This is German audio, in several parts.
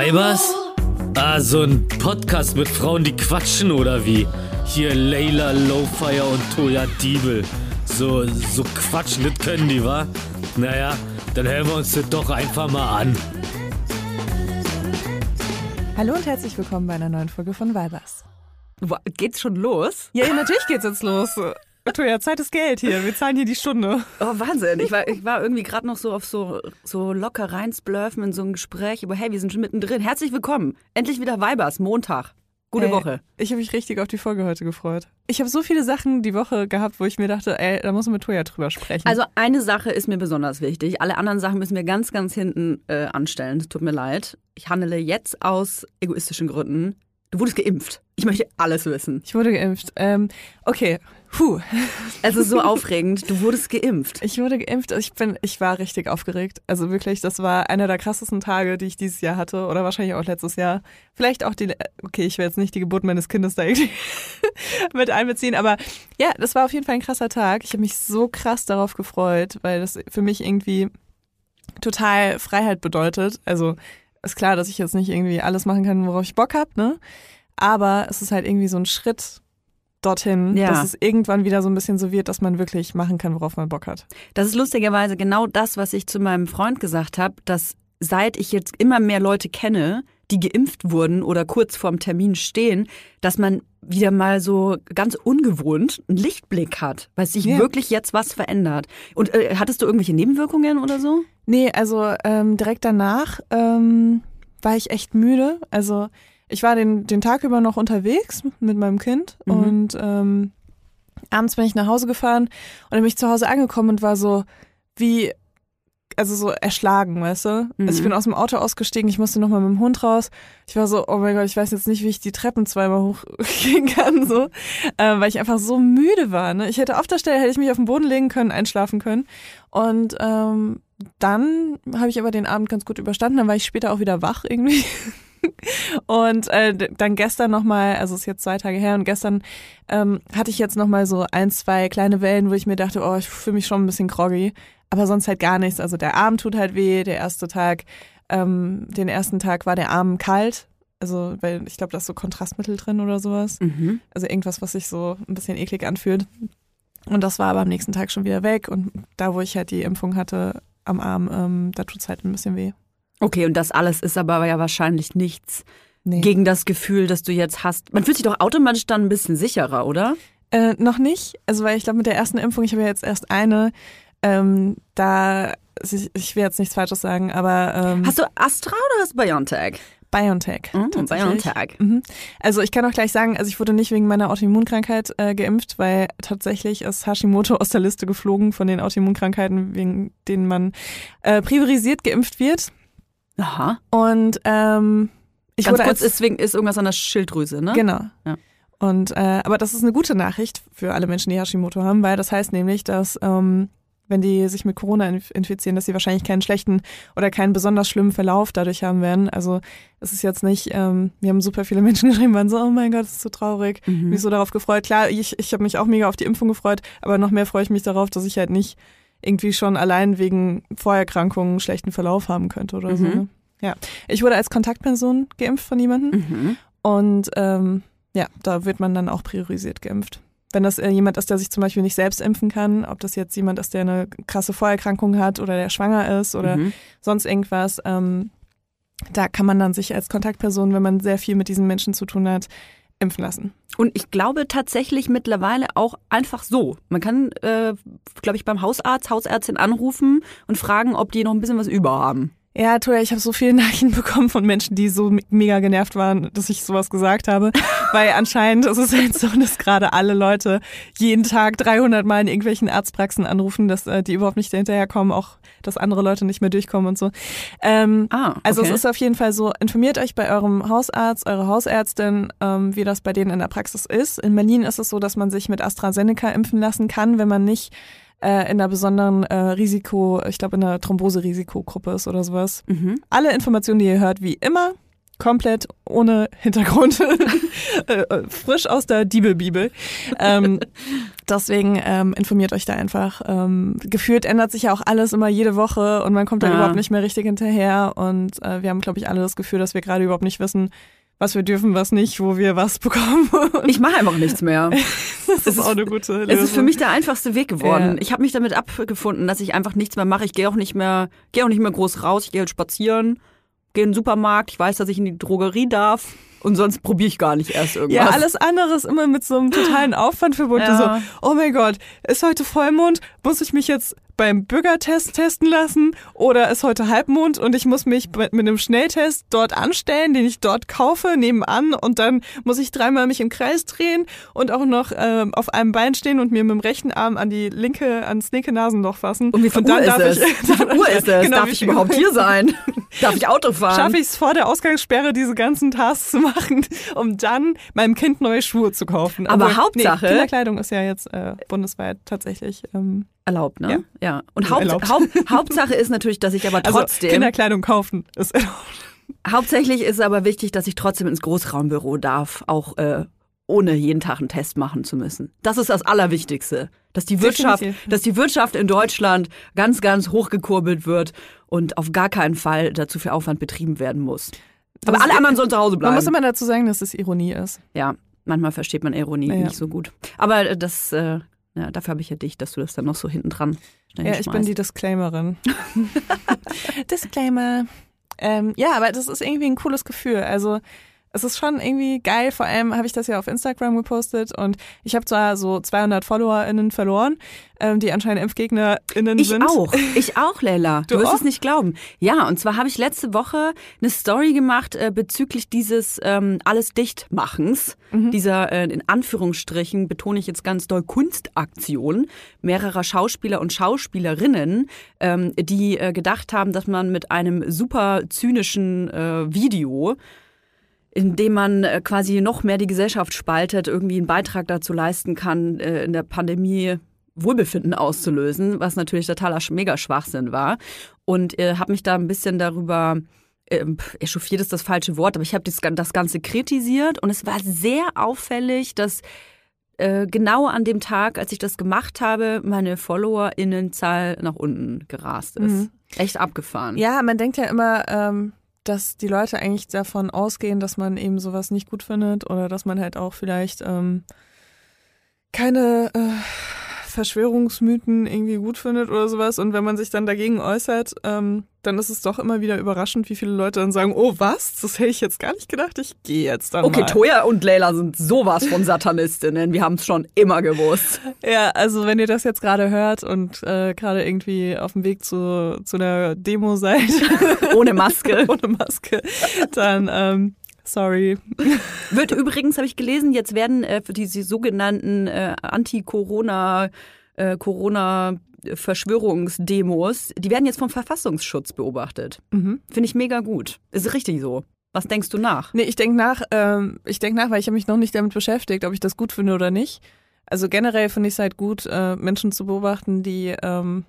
Weibers? Ah, so ein Podcast mit Frauen, die quatschen oder wie? Hier Layla Lowfire und Toya Diebel. So, so quatschen, das können die, wa? Naja, dann hören wir uns das doch einfach mal an. Hallo und herzlich willkommen bei einer neuen Folge von Weibers. Boah, Geht's schon los? Ja, natürlich geht's jetzt los. Toja, Zeit ist Geld hier. Wir zahlen hier die Stunde. Oh, Wahnsinn. Ich war, ich war irgendwie gerade noch so auf so, so locker reinsblurfen in so ein Gespräch über, hey, wir sind schon mittendrin. Herzlich willkommen. Endlich wieder Weibers, Montag. Gute Ey, Woche. Ich habe mich richtig auf die Folge heute gefreut. Ich habe so viele Sachen die Woche gehabt, wo ich mir dachte, ey, da muss man mit Toja drüber sprechen. Also eine Sache ist mir besonders wichtig. Alle anderen Sachen müssen wir ganz, ganz hinten äh, anstellen. Es tut mir leid. Ich handle jetzt aus egoistischen Gründen. Du wurdest geimpft. Ich möchte alles wissen. ich wurde geimpft. Ähm, okay, puh. Es ist so aufregend. Du wurdest geimpft. Ich wurde geimpft. Ich bin, ich war richtig aufgeregt. Also wirklich, das war einer der krassesten Tage, die ich dieses Jahr hatte oder wahrscheinlich auch letztes Jahr. Vielleicht auch die, okay, ich will jetzt nicht die Geburt meines Kindes da irgendwie mit einbeziehen, aber ja, das war auf jeden Fall ein krasser Tag. Ich habe mich so krass darauf gefreut, weil das für mich irgendwie total Freiheit bedeutet. Also ist klar, dass ich jetzt nicht irgendwie alles machen kann, worauf ich Bock habe, ne? Aber es ist halt irgendwie so ein Schritt dorthin, Ja. dass es irgendwann wieder so ein bisschen so wird, dass man wirklich machen kann, worauf man Bock hat. Das ist lustigerweise genau das, was ich zu meinem Freund gesagt habe, dass seit ich jetzt immer mehr Leute kenne, die geimpft wurden oder kurz vorm Termin stehen, dass man wieder mal so ganz ungewohnt einen Lichtblick hat, weil sich Ja. wirklich jetzt was verändert. Und äh, hattest du irgendwelche Nebenwirkungen oder so? Nee, also ähm, direkt danach ähm, war ich echt müde. Also ich war den, den Tag über noch unterwegs mit meinem Kind Mhm. und ähm, abends bin ich nach Hause gefahren und dann bin ich zu Hause angekommen und war so wie, also so erschlagen, weißt du? Also ich Mhm. bin aus dem Auto ausgestiegen, ich musste nochmal mit dem Hund raus. Ich war so, oh mein Gott, ich weiß jetzt nicht, wie ich die Treppen zweimal hochgehen kann, so, äh, weil ich einfach so müde war. Ne? Ich hätte auf der Stelle, hätte ich mich auf den Boden legen können, einschlafen können. Und ähm, dann habe ich aber den Abend ganz gut überstanden. Dann war ich später auch wieder wach irgendwie. Und äh, dann gestern nochmal, also es ist jetzt zwei Tage her und gestern ähm, hatte ich jetzt nochmal so ein, zwei kleine Wellen, wo ich mir dachte, oh, ich fühle mich schon ein bisschen groggy. Aber sonst halt gar nichts. Also der Arm tut halt weh, der erste Tag, ähm, den ersten Tag war der Arm kalt. Also, weil ich glaube, da ist so Kontrastmittel drin oder sowas. Mhm. Also irgendwas, was sich so ein bisschen eklig anfühlt. Und das war aber am nächsten Tag schon wieder weg. Und da, wo ich halt die Impfung hatte am Arm, ähm, da tut's halt ein bisschen weh. Okay, und das alles ist aber ja wahrscheinlich nichts Nee. gegen das Gefühl, das du jetzt hast. Man fühlt sich doch automatisch dann ein bisschen sicherer, oder? Äh, noch nicht. Also weil ich glaube, mit der ersten Impfung, ich habe ja jetzt erst eine, ähm, da, also ich, ich will jetzt nichts Falsches sagen, aber ähm, Hast du Astra oder hast du BioNTech? BioNTech. Tatsächlich. BioNTech. Mhm. Also ich kann auch gleich sagen, also ich wurde nicht wegen meiner Autoimmunkrankheit äh, geimpft, weil tatsächlich ist Hashimoto aus der Liste geflogen von den Autoimmunkrankheiten, wegen denen man äh, priorisiert geimpft wird. Aha. Und ähm, ich Ganz wurde kurz, als, deswegen ist irgendwas an der Schilddrüse, ne? Genau. Ja. Und äh, aber das ist eine gute Nachricht für alle Menschen, die Hashimoto haben, weil das heißt nämlich, dass ähm, wenn die sich mit Corona inf- infizieren, dass sie wahrscheinlich keinen schlechten oder keinen besonders schlimmen Verlauf dadurch haben werden. Also es ist jetzt nicht, ähm, wir haben super viele Menschen geschrieben, waren so, oh mein Gott, das ist so traurig. Mhm. Mich so darauf gefreut. Klar, ich, ich habe mich auch mega auf die Impfung gefreut, aber noch mehr freue ich mich darauf, dass ich halt nicht irgendwie schon allein wegen Vorerkrankungen einen schlechten Verlauf haben könnte oder so. Mhm. Ne? Ja. Ich wurde als Kontaktperson geimpft von jemandem. Mhm. Und ähm, ja, da wird man dann auch priorisiert geimpft. Wenn das äh, jemand ist, der sich zum Beispiel nicht selbst impfen kann, ob das jetzt jemand ist, der eine krasse Vorerkrankung hat oder der schwanger ist oder Mhm. sonst irgendwas, ähm, da kann man dann sich als Kontaktperson, wenn man sehr viel mit diesen Menschen zu tun hat, impfen lassen. Und ich glaube tatsächlich mittlerweile auch einfach so. Man kann, äh, glaube ich, beim Hausarzt, Hausärztin anrufen und fragen, ob die noch ein bisschen was über haben. Ja, Toja, ich habe so viele Nachrichten bekommen von Menschen, die so me- mega genervt waren, dass ich sowas gesagt habe. Weil anscheinend ist es halt so, dass gerade alle Leute jeden Tag 300 Mal in irgendwelchen Arztpraxen anrufen, dass äh, die überhaupt nicht hinterherkommen, auch dass andere Leute nicht mehr durchkommen und so. Ähm, Ah, okay. also es ist auf jeden Fall so, informiert euch bei eurem Hausarzt, eurer Hausärztin, ähm, wie das bei denen in der Praxis ist. In Berlin ist es so, dass man sich mit AstraZeneca impfen lassen kann, wenn man nicht äh, in einer besonderen äh, Risiko, ich glaube in einer Thrombose-Risikogruppe ist oder sowas. Mhm. Alle Informationen, die ihr hört, wie immer, komplett ohne Hintergrund, äh, frisch aus der Diebelbibel. Ähm, deswegen ähm, informiert euch da einfach. Ähm, gefühlt ändert sich ja auch alles immer jede Woche und man kommt da Ja. überhaupt nicht mehr richtig hinterher. Und äh, wir haben, glaube ich, alle das Gefühl, dass wir gerade überhaupt nicht wissen, was wir dürfen, was nicht, wo wir was bekommen. Ich mache einfach nichts mehr. das ist auch eine gute Lösung. Es ist für mich der einfachste Weg geworden. Ja. Ich habe mich damit abgefunden, dass ich einfach nichts mehr mache. Ich gehe auch nicht mehr, gehe auch nicht mehr groß raus. Ich gehe halt spazieren, gehe in den Supermarkt. Ich weiß, dass ich in die Drogerie darf. Und sonst probiere ich gar nicht erst irgendwas. Ja, alles andere ist immer mit so einem totalen Aufwand verbunden. Ja. So, oh mein Gott, ist heute Vollmond? Muss ich mich jetzt beim Bürgertest testen lassen? Oder ist heute Halbmond und ich muss mich mit mit einem Schnelltest dort anstellen, den ich dort kaufe, nebenan und dann muss ich dreimal mich im Kreis drehen und auch noch ähm, auf einem Bein stehen und mir mit dem rechten Arm an die linke, ans linke Nasenloch fassen. Und wie viel und Uhr ist es? Wie viel Uhr ist es? Genau, Darf ich überhaupt hier sein? Darf ich Auto fahren? schaffe ich es vor der Ausgangssperre, diese ganzen Tasks zu machen, um dann meinem Kind neue Schuhe zu kaufen. Aber Hauptsache- Nee, Kinderkleidung ist ja jetzt äh, bundesweit tatsächlich. Ähm, Erlaubt, ne? Ja. Ja. Und Also Haupt. Haupt, Hauptsache ist natürlich, dass ich aber also trotzdem. Kinderkleidung kaufen ist erlaubt. hauptsächlich ist aber wichtig, dass ich trotzdem ins Großraumbüro darf, auch äh, ohne jeden Tag einen Test machen zu müssen. Das ist das Allerwichtigste. Dass die Wirtschaft, Definitiv. dass die Wirtschaft in Deutschland ganz, ganz hochgekurbelt wird und auf gar keinen Fall dazu viel Aufwand betrieben werden muss. Aber Das alle ist- anderen sollen zu Hause Man bleiben. muss immer dazu sagen, dass es Ironie ist. Ja, manchmal versteht man Ironie Ja. nicht so gut. Aber äh, das, äh, ja, dafür habe ich ja dich, dass du das dann noch so hinten dran Ja, ich bin die Disclaimerin. Disclaimer. Ähm, ja, aber das ist irgendwie ein cooles Gefühl. Also es ist schon irgendwie geil. Vor allem habe ich das ja auf Instagram gepostet und ich habe zwar so 200 FollowerInnen verloren, ähm, die anscheinend ImpfgegnerInnen Ich sind. auch. Ich auch, Leila. Du, Du wirst auch? es nicht glauben. Ja, und zwar habe ich letzte Woche eine Story gemacht äh, bezüglich dieses ähm, alles Dichtmachens, Mhm. dieser äh, in Anführungsstrichen, betone ich jetzt ganz doll, Kunstaktion mehrerer Schauspieler und Schauspielerinnen, ähm, die äh, gedacht haben, dass man mit einem super zynischen äh, Video in dem man äh, quasi noch mehr die Gesellschaft spaltet, irgendwie einen Beitrag dazu leisten kann, äh, in der Pandemie Wohlbefinden auszulösen, was natürlich totaler Sch- Mega-Schwachsinn war. Und äh, habe mich da ein bisschen darüber, äh, echauffiert ist das falsche Wort, aber ich habe das Ganze kritisiert und es war sehr auffällig, dass äh, genau an dem Tag, als ich das gemacht habe, meine FollowerInnenzahl nach unten gerast ist. Mhm. Echt abgefahren. Ja, man denkt ja immer, ähm, dass die Leute eigentlich davon ausgehen, dass man eben sowas nicht gut findet oder dass man halt auch vielleicht ähm, keine äh, Verschwörungsmythen irgendwie gut findet oder sowas. Und wenn man sich dann dagegen äußert, ähm, dann ist es doch immer wieder überraschend, wie viele Leute dann sagen, oh was, das hätte ich jetzt gar nicht gedacht, ich gehe jetzt dann Okay, mal. Toya und Leila sind sowas von Satanistinnen. Wir haben es schon immer gewusst. Ja, also wenn ihr das jetzt gerade hört und äh, gerade irgendwie auf dem Weg zu, zu einer Demo seid, Ohne Maske. ohne Maske, dann ähm, sorry. Wird übrigens, habe ich gelesen, jetzt werden äh, für diese sogenannten äh, Anti-Corona, äh, Corona Verschwörungsdemos, die werden jetzt vom Verfassungsschutz beobachtet. Mhm. Finde ich mega gut. Ist richtig so. Was denkst du nach? Nee, ich denke nach, ähm, ich denke nach, weil ich habe mich noch nicht damit beschäftigt, ob ich das gut finde oder nicht. Also generell finde ich es halt gut, äh, Menschen zu beobachten, die ähm,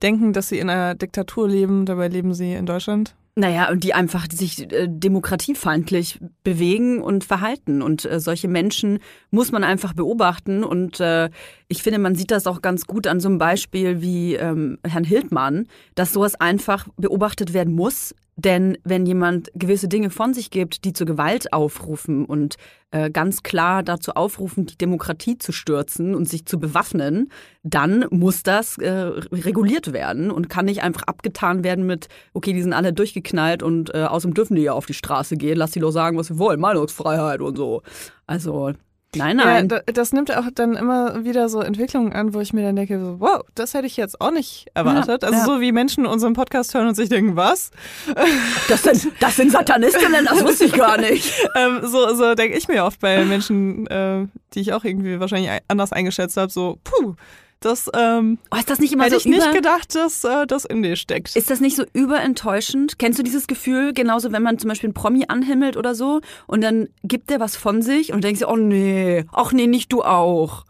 denken, dass sie in einer Diktatur leben, dabei leben sie in Deutschland. Naja, und die einfach sich äh, demokratiefeindlich bewegen und verhalten. Und äh, solche Menschen muss man einfach beobachten. Und äh, ich finde, man sieht das auch ganz gut an so einem Beispiel wie ähm, Herrn Hildmann, dass sowas einfach beobachtet werden muss. Denn wenn jemand gewisse Dinge von sich gibt, die zur Gewalt aufrufen und äh, ganz klar dazu aufrufen, die Demokratie zu stürzen und sich zu bewaffnen, dann muss das äh, reguliert werden und kann nicht einfach abgetan werden mit, okay, die sind alle durchgeknallt und äh, außerdem dürfen die ja auf die Straße gehen, lass die doch sagen, was sie wollen, Meinungsfreiheit und so. Also, nein, nein. Ja, da, das nimmt auch dann immer wieder so Entwicklungen an, wo ich mir dann denke, so, wow, das hätte ich jetzt auch nicht erwartet. Ja, also ja. so wie Menschen unseren Podcast hören und sich denken, was? das, sind, das sind Satanistinnen, das wusste ich gar nicht. ähm, so so denke ich mir oft bei Menschen, äh, die ich auch irgendwie wahrscheinlich ein- anders eingeschätzt habe, so, puh, das ähm, Oh, ist das nicht immer hätte so ich nicht gedacht, dass äh, das in dir steckt. Ist das nicht so überenttäuschend? Kennst du dieses Gefühl, genauso wenn man zum Beispiel einen Promi anhimmelt oder so und dann gibt der was von sich und denkst dir, oh nee, ach nee, nicht du auch.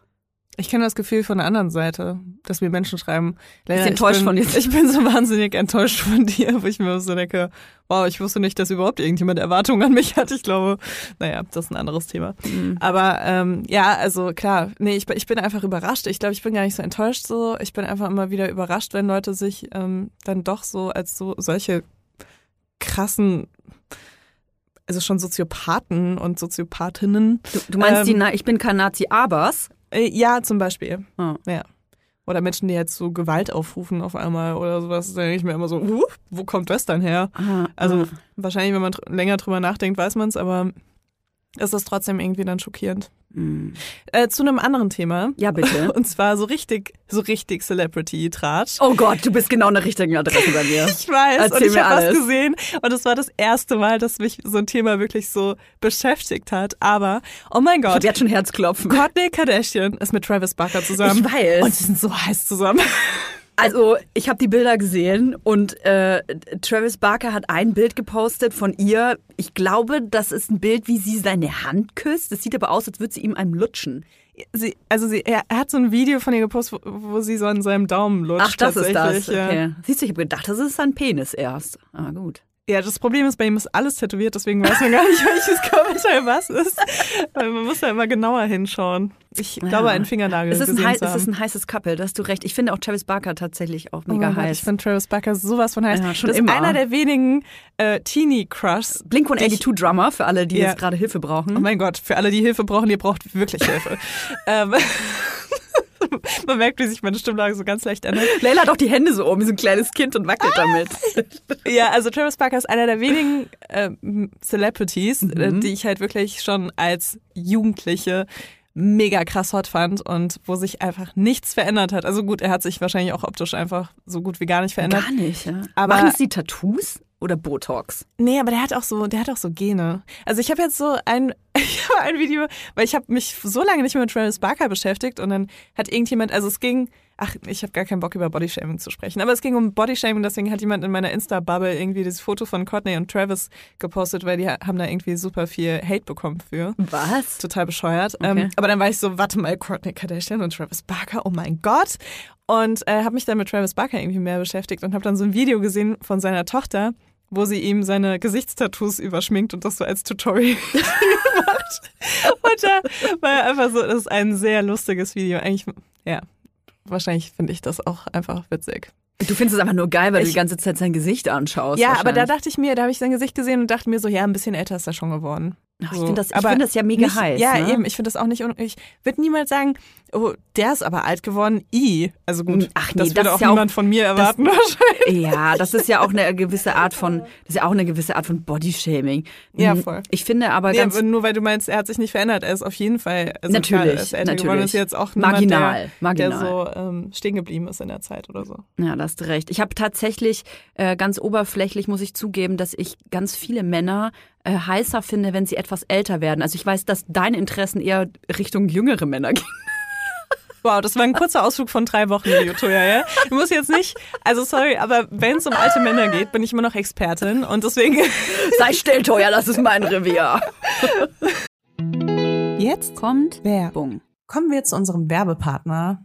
Ich kenne das Gefühl von der anderen Seite, dass mir Menschen schreiben, Lena, enttäuscht ich bin, von dir. Ich bin so wahnsinnig enttäuscht von dir, wo ich mir so denke, wow, ich wusste nicht, dass überhaupt irgendjemand Erwartungen an mich hat. Ich glaube, naja, das ist ein anderes Thema. Mhm. Aber ähm, ja, also klar, nee, ich, bin- ich bin einfach überrascht. Ich glaube, ich bin gar nicht so enttäuscht so. Ich bin einfach immer wieder überrascht, wenn Leute sich ähm, dann doch so als so solche krassen, also schon Soziopathen und Soziopathinnen. Du, du meinst Ähm, die, Na ich bin kein Nazi, abers? Äh, ja, zum Beispiel. Ah. Ja. Oder Menschen, die jetzt so Gewalt aufrufen auf einmal oder sowas, da denke ich mir immer so, uh, wo kommt das dann her? Ah, Also ah. wahrscheinlich, wenn man dr länger drüber nachdenkt, weiß man es, aber es ist trotzdem irgendwie dann schockierend. Hm. Äh, zu einem anderen Thema. Ja, bitte. Und zwar so richtig, so richtig Celebrity-Tratsch. Oh Gott, du bist genau an der richtigen Adresse bei mir. Ich weiß, Erzähl und ich habe was gesehen und es war das erste Mal, dass mich so ein Thema wirklich so beschäftigt hat. Aber, oh mein Ich Gott, hab jetzt schon Herzklopfen. Kourtney Kardashian ist mit Travis Barker zusammen. Ich weiß. Und sie sind so heiß zusammen. Also, ich habe die Bilder gesehen und äh, Travis Barker hat ein Bild gepostet von ihr. Ich glaube, das ist ein Bild, wie sie seine Hand küsst. Das sieht aber aus, als würde sie ihm einem lutschen. Sie, also sie, er, hat so ein Video von ihr gepostet, wo, wo sie so an seinem Daumen lutscht. Ach, das ist das. Okay. Siehst du, ich habe gedacht, das ist sein Penis erst. Ah, gut. ja, das Problem ist, bei ihm ist alles tätowiert, deswegen weiß man gar nicht, welches Körperteil was ist. Weil man muss ja immer genauer hinschauen. Ich glaube, ein Fingernagel Es ist ein, gesehen hei- zu es ist ein heißes Couple, da hast du recht. Ich finde auch Travis Barker tatsächlich auch Oh mega Gott, heiß. ich finde Travis Barker sowas von heiß. Ja, schon das ist immer. einer der wenigen äh, Teenie-Crushs. Blink die ich- 182 Drummer, für alle, die Ja. jetzt gerade Hilfe brauchen. Oh mein Gott, für alle, die Hilfe brauchen, ihr braucht wirklich Hilfe. ähm, man merkt, wie sich meine Stimmlage so ganz leicht ändert. Leila hat auch die Hände so oben, wie so ein kleines Kind und wackelt damit. Ja, also Travis Barker ist einer der wenigen ähm, Celebrities, Mhm. äh, die ich halt wirklich schon als Jugendliche mega krass hot fand und wo sich einfach nichts verändert hat. Also gut, er hat sich wahrscheinlich auch optisch einfach so gut wie gar nicht verändert. Gar nicht, ja. Aber- Machen sie Tattoos oder Botox? Nee, aber der hat auch so, der hat auch so Gene. Also ich habe jetzt so ein, ich habe ein Video, weil ich habe mich so lange nicht mehr mit Travis Barker beschäftigt und dann hat irgendjemand, also es ging, ach, ich habe gar keinen Bock über Bodyshaming zu sprechen, aber es ging um Bodyshaming, deswegen hat jemand in meiner Insta-Bubble irgendwie dieses Foto von Courtney und Travis gepostet, weil die haben da irgendwie super viel Hate bekommen für. Was? Total bescheuert. Okay. Ähm, aber dann war ich so, warte mal, Courtney Kardashian und Travis Barker, oh mein Gott. Und äh, habe mich dann mit Travis Barker irgendwie mehr beschäftigt und habe dann so ein Video gesehen von seiner Tochter, wo sie ihm seine Gesichtstattoos überschminkt und das so als Tutorial macht. Und da war er einfach so, das ist ein sehr lustiges Video. Eigentlich, ja, wahrscheinlich finde ich das auch einfach witzig. Du findest es einfach nur geil, weil du Ich- die ganze Zeit sein Gesicht anschaust. ja, aber da dachte ich mir, da habe ich sein Gesicht gesehen und dachte mir so, ja, ein bisschen älter ist er schon geworden. Ach, ich finde das, ich find das ja mega nicht, heiß. Ja, ne? eben. Ich finde das auch nicht. un- Ich würde niemals sagen, oh, der ist aber alt geworden. I. Also gut. Ach nee, das das würde ist auch ja auch- niemand von mir erwarten wahrscheinlich. Ja, das ist ja auch eine gewisse Art von, das ist ja auch eine gewisse Art von Bodyshaming. Ja, Mhm. voll. Ich finde aber Nee, ganz aber nur weil du meinst, er hat sich nicht verändert. Er ist auf jeden Fall. Also Natürlich, klar, er natürlich. geworden. Ist jetzt auch niemand, Marginal, der, marginal. der so ähm, stehen geblieben ist in der Zeit oder so. Ja, da hast du recht. Ich habe tatsächlich äh, ganz oberflächlich, muss ich zugeben, dass ich ganz viele Männer äh, heißer finde, wenn sie etwas älter werden. Also ich weiß, dass deine Interessen eher Richtung jüngere Männer gehen. Wow, das war ein kurzer Ausflug von drei Wochen, Jotoja, ja? Du musst jetzt nicht, also sorry, aber wenn es um alte Männer geht, bin ich immer noch Expertin und deswegen Sei still, Toja, das ist mein Revier. Jetzt Kommt Werbung. Kommen wir zu unserem Werbepartner,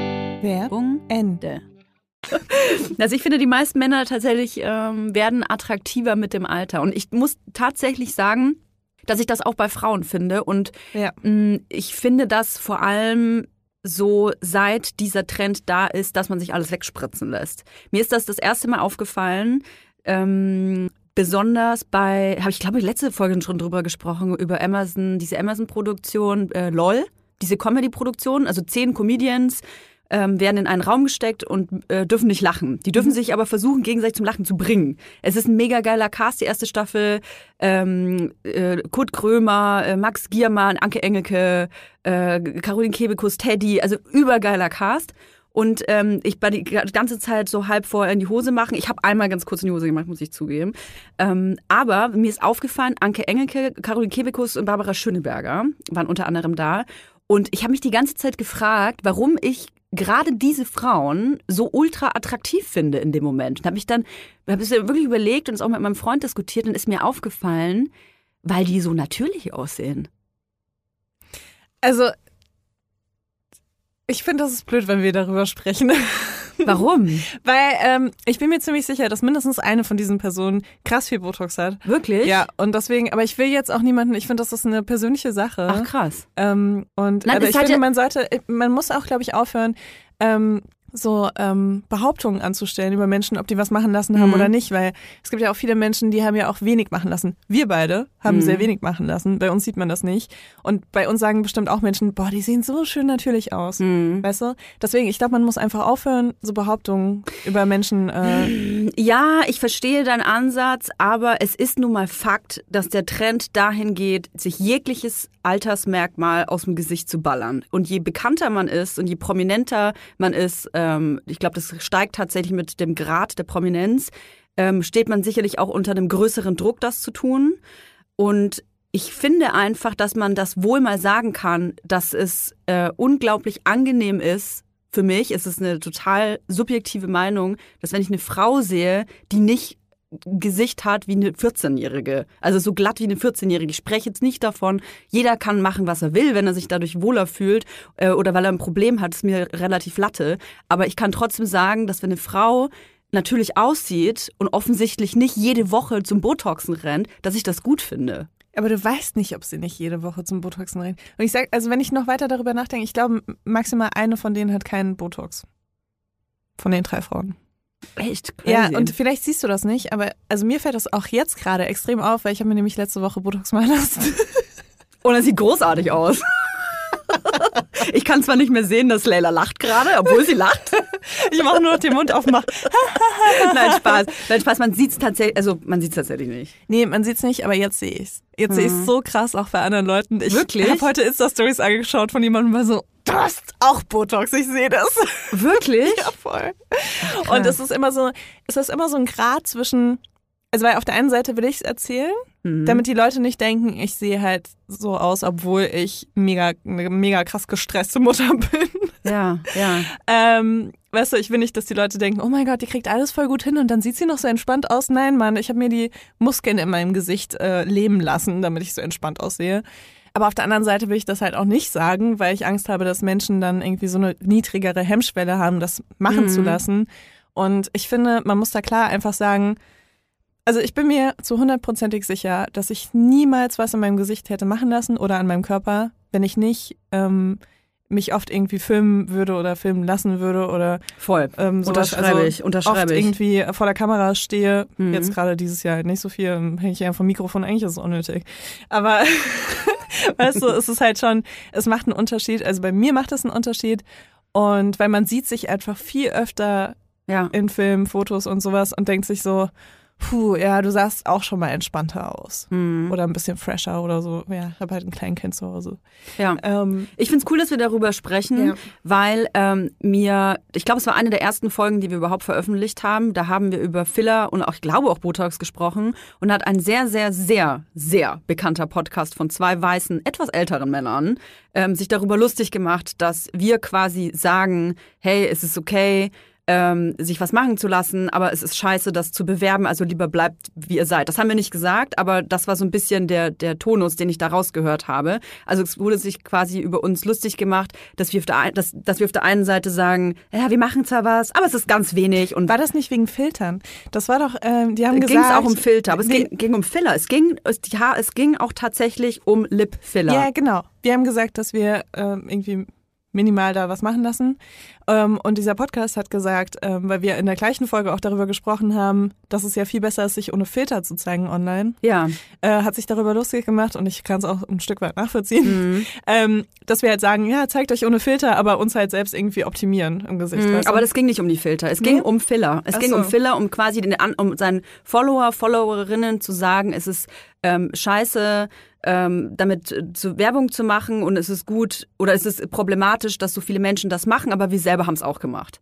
Werbung Ende. Also ich finde, die meisten Männer tatsächlich ähm, werden attraktiver mit dem Alter. Und ich muss tatsächlich sagen, dass ich das auch bei Frauen finde. Und Ja. mh, ich finde das vor allem so seit dieser Trend da ist, dass man sich alles wegspritzen lässt. Mir ist das das erste Mal aufgefallen, ähm, besonders bei, habe ich glaube ich letzte Folge schon drüber gesprochen, über Amazon, diese Amazon-Produktion äh, LOL, diese Comedy-Produktion, also zehn Comedians ähm, werden in einen Raum gesteckt und äh, dürfen nicht lachen. Die dürfen sich aber versuchen, gegenseitig zum Lachen zu bringen. Es ist ein mega geiler Cast, die erste Staffel. Ähm, äh, Kurt Krömer, äh, Max Giermann, Anke Engelke, äh, Caroline Kebekus, Teddy, also übergeiler Cast. Und ähm, ich war die ganze Zeit so halb vor in die Hose machen. Ich habe einmal ganz kurz in die Hose gemacht, muss ich zugeben. Ähm, aber mir ist aufgefallen, Anke Engelke, Caroline Kebekus und Barbara Schöneberger waren unter anderem da. Und ich habe mich die ganze Zeit gefragt, warum ich gerade diese Frauen so ultra attraktiv finde in dem Moment. Und habe mich dann, habe es wirklich überlegt und es auch mit meinem Freund diskutiert und ist mir aufgefallen, weil die so natürlich aussehen. Also, ich finde, das ist blöd, wenn wir darüber sprechen. Warum? Weil ähm, ich bin mir ziemlich sicher, dass mindestens eine von diesen Personen krass viel Botox hat. Wirklich? Ja, und deswegen, aber ich will jetzt auch niemanden, ich finde, das ist eine persönliche Sache. Ach krass. Ähm, und Nein, aber es ich finde, ja- man sollte, man muss auch, glaube ich, aufhören, ähm, so ähm, Behauptungen anzustellen über Menschen, ob die was machen lassen haben Mhm. oder nicht, weil es gibt ja auch viele Menschen, die haben ja auch wenig machen lassen. Wir beide haben Mhm. sehr wenig machen lassen. Bei uns sieht man das nicht. Und bei uns sagen bestimmt auch Menschen, boah, die sehen so schön natürlich aus. Mhm. Weißt du? Deswegen, ich glaube, man muss einfach aufhören, so Behauptungen über Menschen. Äh, Ja, ich verstehe deinen Ansatz, aber es ist nun mal Fakt, dass der Trend dahin geht, sich jegliches Altersmerkmal aus dem Gesicht zu ballern. Und je bekannter man ist und je prominenter man ist, ähm, ich glaube, das steigt tatsächlich mit dem Grad der Prominenz, ähm, steht man sicherlich auch unter einem größeren Druck, das zu tun. Und ich finde einfach, dass man das wohl mal sagen kann, dass es äh, unglaublich angenehm ist. Für mich ist es eine total subjektive Meinung, dass wenn ich eine Frau sehe, die nicht Gesicht hat wie eine 14-Jährige, also so glatt wie eine 14-Jährige. Ich spreche jetzt nicht davon, jeder kann machen, was er will, wenn er sich dadurch wohler fühlt äh, oder weil er ein Problem hat, ist mir relativ latte. Aber ich kann trotzdem sagen, dass wenn eine Frau natürlich aussieht und offensichtlich nicht jede Woche zum Botoxen rennt, dass ich das gut finde. aber du weißt nicht, ob sie nicht jede Woche zum Botoxen rennen. Und ich sag, also wenn ich noch weiter darüber nachdenke, ich glaube, maximal eine von denen hat keinen Botox. Von den drei Frauen. Echt? Ja, crazy. und vielleicht siehst du das nicht, aber also mir fällt das auch jetzt gerade extrem auf, weil ich habe mir nämlich letzte Woche Botox machen lassen. Und er sieht großartig aus. Ich kann zwar nicht mehr sehen, dass Leila lacht gerade, obwohl sie lacht. Ich mache nur noch den Mund aufmachen. Nein, Spaß. Nein, Spaß. Man sieht es tatsächlich, also man sieht es tatsächlich nicht. Nee, man sieht's nicht, aber jetzt sehe ich's. Jetzt sehe ich's so krass auch bei anderen Leuten. Ich Wirklich? habe heute Insta-Stories angeschaut von jemandem, war so, du hast auch Botox, ich sehe das. Wirklich? Ja, voll. Und es ist immer so, es ist immer so ein Grad zwischen, also weil auf der einen Seite will ich es erzählen, Mhm. damit die Leute nicht denken, ich sehe halt so aus, obwohl ich mega, eine mega krass gestresste Mutter bin. Ja, ja. Ähm, weißt du, ich will nicht, dass die Leute denken, oh mein Gott, die kriegt alles voll gut hin und dann sieht sie noch so entspannt aus. Nein, Mann, ich habe mir die Muskeln in meinem Gesicht äh, leben lassen, damit ich so entspannt aussehe. Aber auf der anderen Seite will ich das halt auch nicht sagen, weil ich Angst habe, dass Menschen dann irgendwie so eine niedrigere Hemmschwelle haben, das machen Mhm. zu lassen. Und ich finde, man muss da klar einfach sagen, Also ich bin mir zu hundertprozentig sicher, dass ich niemals was in meinem Gesicht hätte machen lassen oder an meinem Körper, wenn ich nicht ähm, mich oft irgendwie filmen würde oder filmen lassen würde oder Voll. ähm, sowas. Unterschreibe also ich, unterschreibe oft ich. irgendwie vor der Kamera stehe. Mhm. Jetzt gerade dieses Jahr nicht so viel, dann hänge ich ja vom Mikrofon, eigentlich ist es unnötig. Aber weißt du, es ist halt schon, es macht einen Unterschied. Also bei mir macht es einen Unterschied. Und weil man sieht sich einfach viel öfter Ja. in Filmen, Fotos und sowas und denkt sich so, puh, ja, du sahst auch schon mal entspannter aus. Mhm. Oder ein bisschen fresher oder so. Ja, ich habe halt ein Kleinkind zu Hause. ja. Ähm, Ich finde es cool, dass wir darüber sprechen, Ja. weil ähm, mir, ich glaube, es war eine der ersten Folgen, die wir überhaupt veröffentlicht haben. Da haben wir über Filler und auch, ich glaube, auch Botox gesprochen. Und da hat ein sehr, sehr, sehr, sehr bekannter Podcast von zwei weißen, etwas älteren Männern ähm, sich darüber lustig gemacht, dass wir quasi sagen, hey, es ist okay, ähm, sich was machen zu lassen, aber es ist scheiße, das zu bewerben, also lieber bleibt, wie ihr seid. Das haben wir nicht gesagt, aber das war so ein bisschen der, der Tonus, den ich da rausgehört habe. Also es wurde sich quasi über uns lustig gemacht, dass wir auf der, dass, dass wir auf der einen Seite sagen, ja, wir machen zwar was, aber es ist ganz wenig und war das nicht wegen Filtern? Das war doch, ähm, die haben ging es gesagt. auch um Filter, aber es ging, ging um Filler. Es ging, es, ja, es ging auch tatsächlich um Lip-Filler. Ja, genau. Wir haben gesagt, dass wir ähm, irgendwie minimal da was machen lassen. Ähm, und dieser Podcast hat gesagt, ähm, weil wir in der gleichen Folge auch darüber gesprochen haben, dass es ja viel besser ist, sich ohne Filter zu zeigen online, ja. äh, hat sich darüber lustig gemacht und ich kann es auch ein Stück weit nachvollziehen, Mhm. ähm, dass wir halt sagen, ja, zeigt euch ohne Filter, aber uns halt selbst irgendwie optimieren im Gesicht. Mhm, aber das ging nicht um die Filter. Es ging Nee? um Filler. Es Ach ging so. um Filler, um quasi den, An- um seinen Follower, Followerinnen zu sagen, es ist ähm, scheiße, ähm, damit äh, zu Werbung zu machen und es ist gut oder es ist problematisch, dass so viele Menschen das machen, aber wir selber haben es auch gemacht.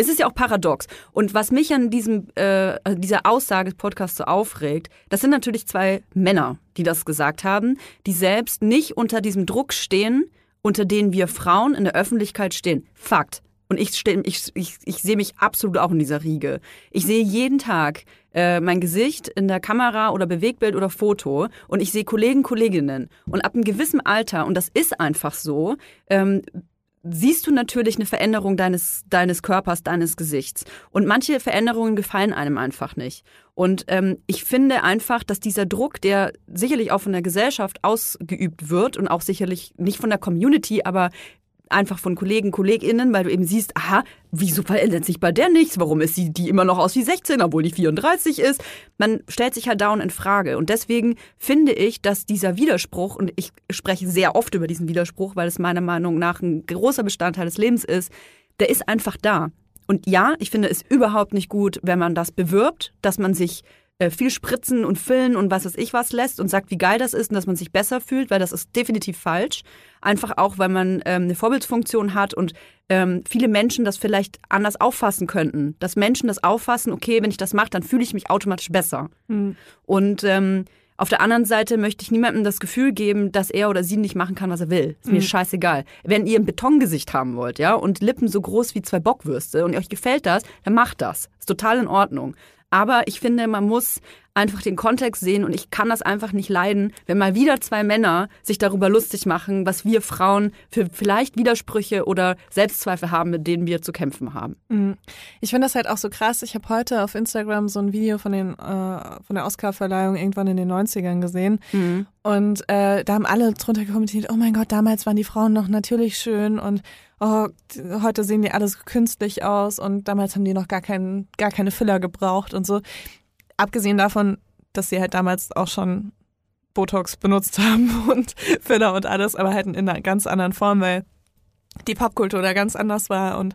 Es ist ja auch paradox. Und was mich an diesem, äh, dieser Aussage des Podcasts so aufregt, das sind natürlich zwei Männer, die das gesagt haben, die selbst nicht unter diesem Druck stehen, unter den wir Frauen in der Öffentlichkeit stehen. Fakt. Und ich, steh, ich, ich, ich sehe mich absolut auch in dieser Riege. Ich sehe jeden Tag äh, mein Gesicht in der Kamera oder Bewegtbild oder Foto und ich sehe Kollegen, Kolleginnen. Und ab einem gewissen Alter, und das ist einfach so, ähm, siehst du natürlich eine Veränderung deines, deines Körpers, deines Gesichts. Und manche Veränderungen gefallen einem einfach nicht. Und ähm, ich finde einfach, dass dieser Druck, der sicherlich auch von der Gesellschaft ausgeübt wird und auch sicherlich nicht von der Community, aber einfach von Kollegen, KollegInnen, weil du eben siehst, aha, wieso verändert sich bei der nichts? Warum ist sie die immer noch aus wie 16, obwohl die 34 ist? Man stellt sich halt down in Frage. Und deswegen finde ich, dass dieser Widerspruch, und ich spreche sehr oft über diesen Widerspruch, weil es meiner Meinung nach ein großer Bestandteil des Lebens ist, der ist einfach da. Und ja, ich finde es überhaupt nicht gut, wenn man das bewirbt, dass man sich äh, viel spritzen und füllen und was weiß ich was lässt und sagt, wie geil das ist und dass man sich besser fühlt, weil das ist definitiv falsch. Einfach auch, weil man ähm, eine Vorbildsfunktion hat und ähm, viele Menschen das vielleicht anders auffassen könnten. Dass Menschen das auffassen, okay, wenn ich das mache, dann fühle ich mich automatisch besser. Hm. Und ähm, auf der anderen Seite möchte ich niemandem das Gefühl geben, dass er oder sie nicht machen kann, was er will. Ist mir scheißegal. Wenn ihr ein Betongesicht haben wollt, ja, und Lippen so groß wie zwei Bockwürste und euch gefällt das, dann macht das. Ist total in Ordnung. Aber ich finde, man muss einfach den Kontext sehen und ich kann das einfach nicht leiden, wenn mal wieder zwei Männer sich darüber lustig machen, was wir Frauen für vielleicht Widersprüche oder Selbstzweifel haben, mit denen wir zu kämpfen haben. Mhm. Ich finde das halt auch so krass. Ich habe heute auf Instagram so ein Video von, den, äh, von der Oscar-Verleihung irgendwann in den 90ern gesehen. Und äh, da haben alle drunter kommentiert, oh mein Gott, damals waren die Frauen noch natürlich schön und oh, heute sehen die alles künstlich aus und damals haben die noch gar, keinen, gar keine Filler gebraucht und so. Abgesehen davon, dass sie halt damals auch schon Botox benutzt haben und Filler und alles, aber halt in einer ganz anderen Form, weil die Popkultur da ganz anders war und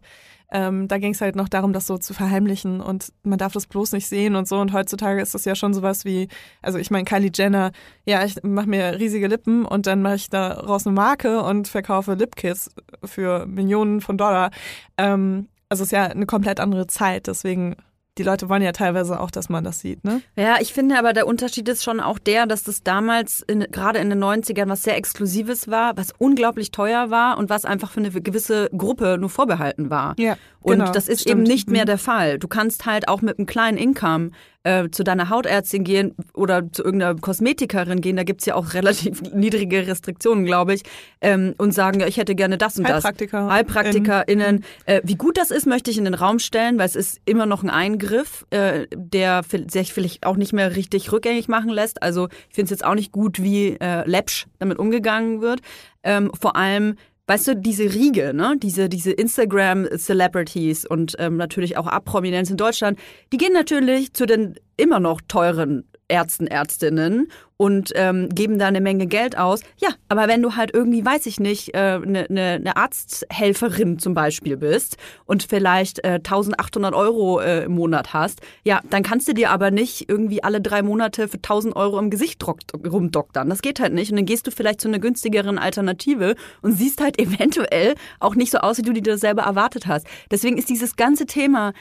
ähm, da ging es halt noch darum, das so zu verheimlichen und man darf das bloß nicht sehen und so. Und heutzutage ist das ja schon sowas wie, also ich meine, Kylie Jenner, ja, ich mache mir riesige Lippen und dann mache ich daraus eine Marke und verkaufe Lipkits für Millionen von Dollar. Ähm, also es ist ja eine komplett andere Zeit, deswegen die Leute wollen ja teilweise auch, dass man das sieht, ne? Ja, ich finde aber der Unterschied ist schon auch der, dass das damals in, gerade in den 90ern was sehr Exklusives war, was unglaublich teuer war und was einfach für eine gewisse Gruppe nur vorbehalten war. Ja, Und genau, das ist stimmt. eben nicht mehr Mhm. der Fall. Du kannst halt auch mit einem kleinen Income äh, zu deiner Hautärztin gehen oder zu irgendeiner Kosmetikerin gehen, da gibt's ja auch relativ niedrige Restriktionen, glaube ich, ähm, und sagen, ja, ich hätte gerne das und das. Heilpraktiker. HeilpraktikerInnen. Äh, wie gut das ist, möchte ich in den Raum stellen, weil es ist immer noch ein Eingriff, äh, der sich vielleicht auch nicht mehr richtig rückgängig machen lässt. Also ich finde es jetzt auch nicht gut, wie äh, läppsch damit umgegangen wird. Ähm, vor allem, weißt du, diese Riege, ne? diese, diese Instagram-Celebrities und ähm, natürlich auch Abprominenz in Deutschland, die gehen natürlich zu den immer noch teuren Ärzten, Ärztinnen und ähm, geben da eine Menge Geld aus. Ja, aber wenn du halt irgendwie, weiß ich nicht, eine äh, ne, ne Arzthelferin zum Beispiel bist und vielleicht äh, 1800 Euro äh, im Monat hast, ja, dann kannst du dir aber nicht irgendwie alle drei Monate für 1000 Euro im Gesicht rumdoktern. Das geht halt nicht. Und dann gehst du vielleicht zu einer günstigeren Alternative und siehst halt eventuell auch nicht so aus, wie du dir das selber erwartet hast. Deswegen ist dieses ganze Thema,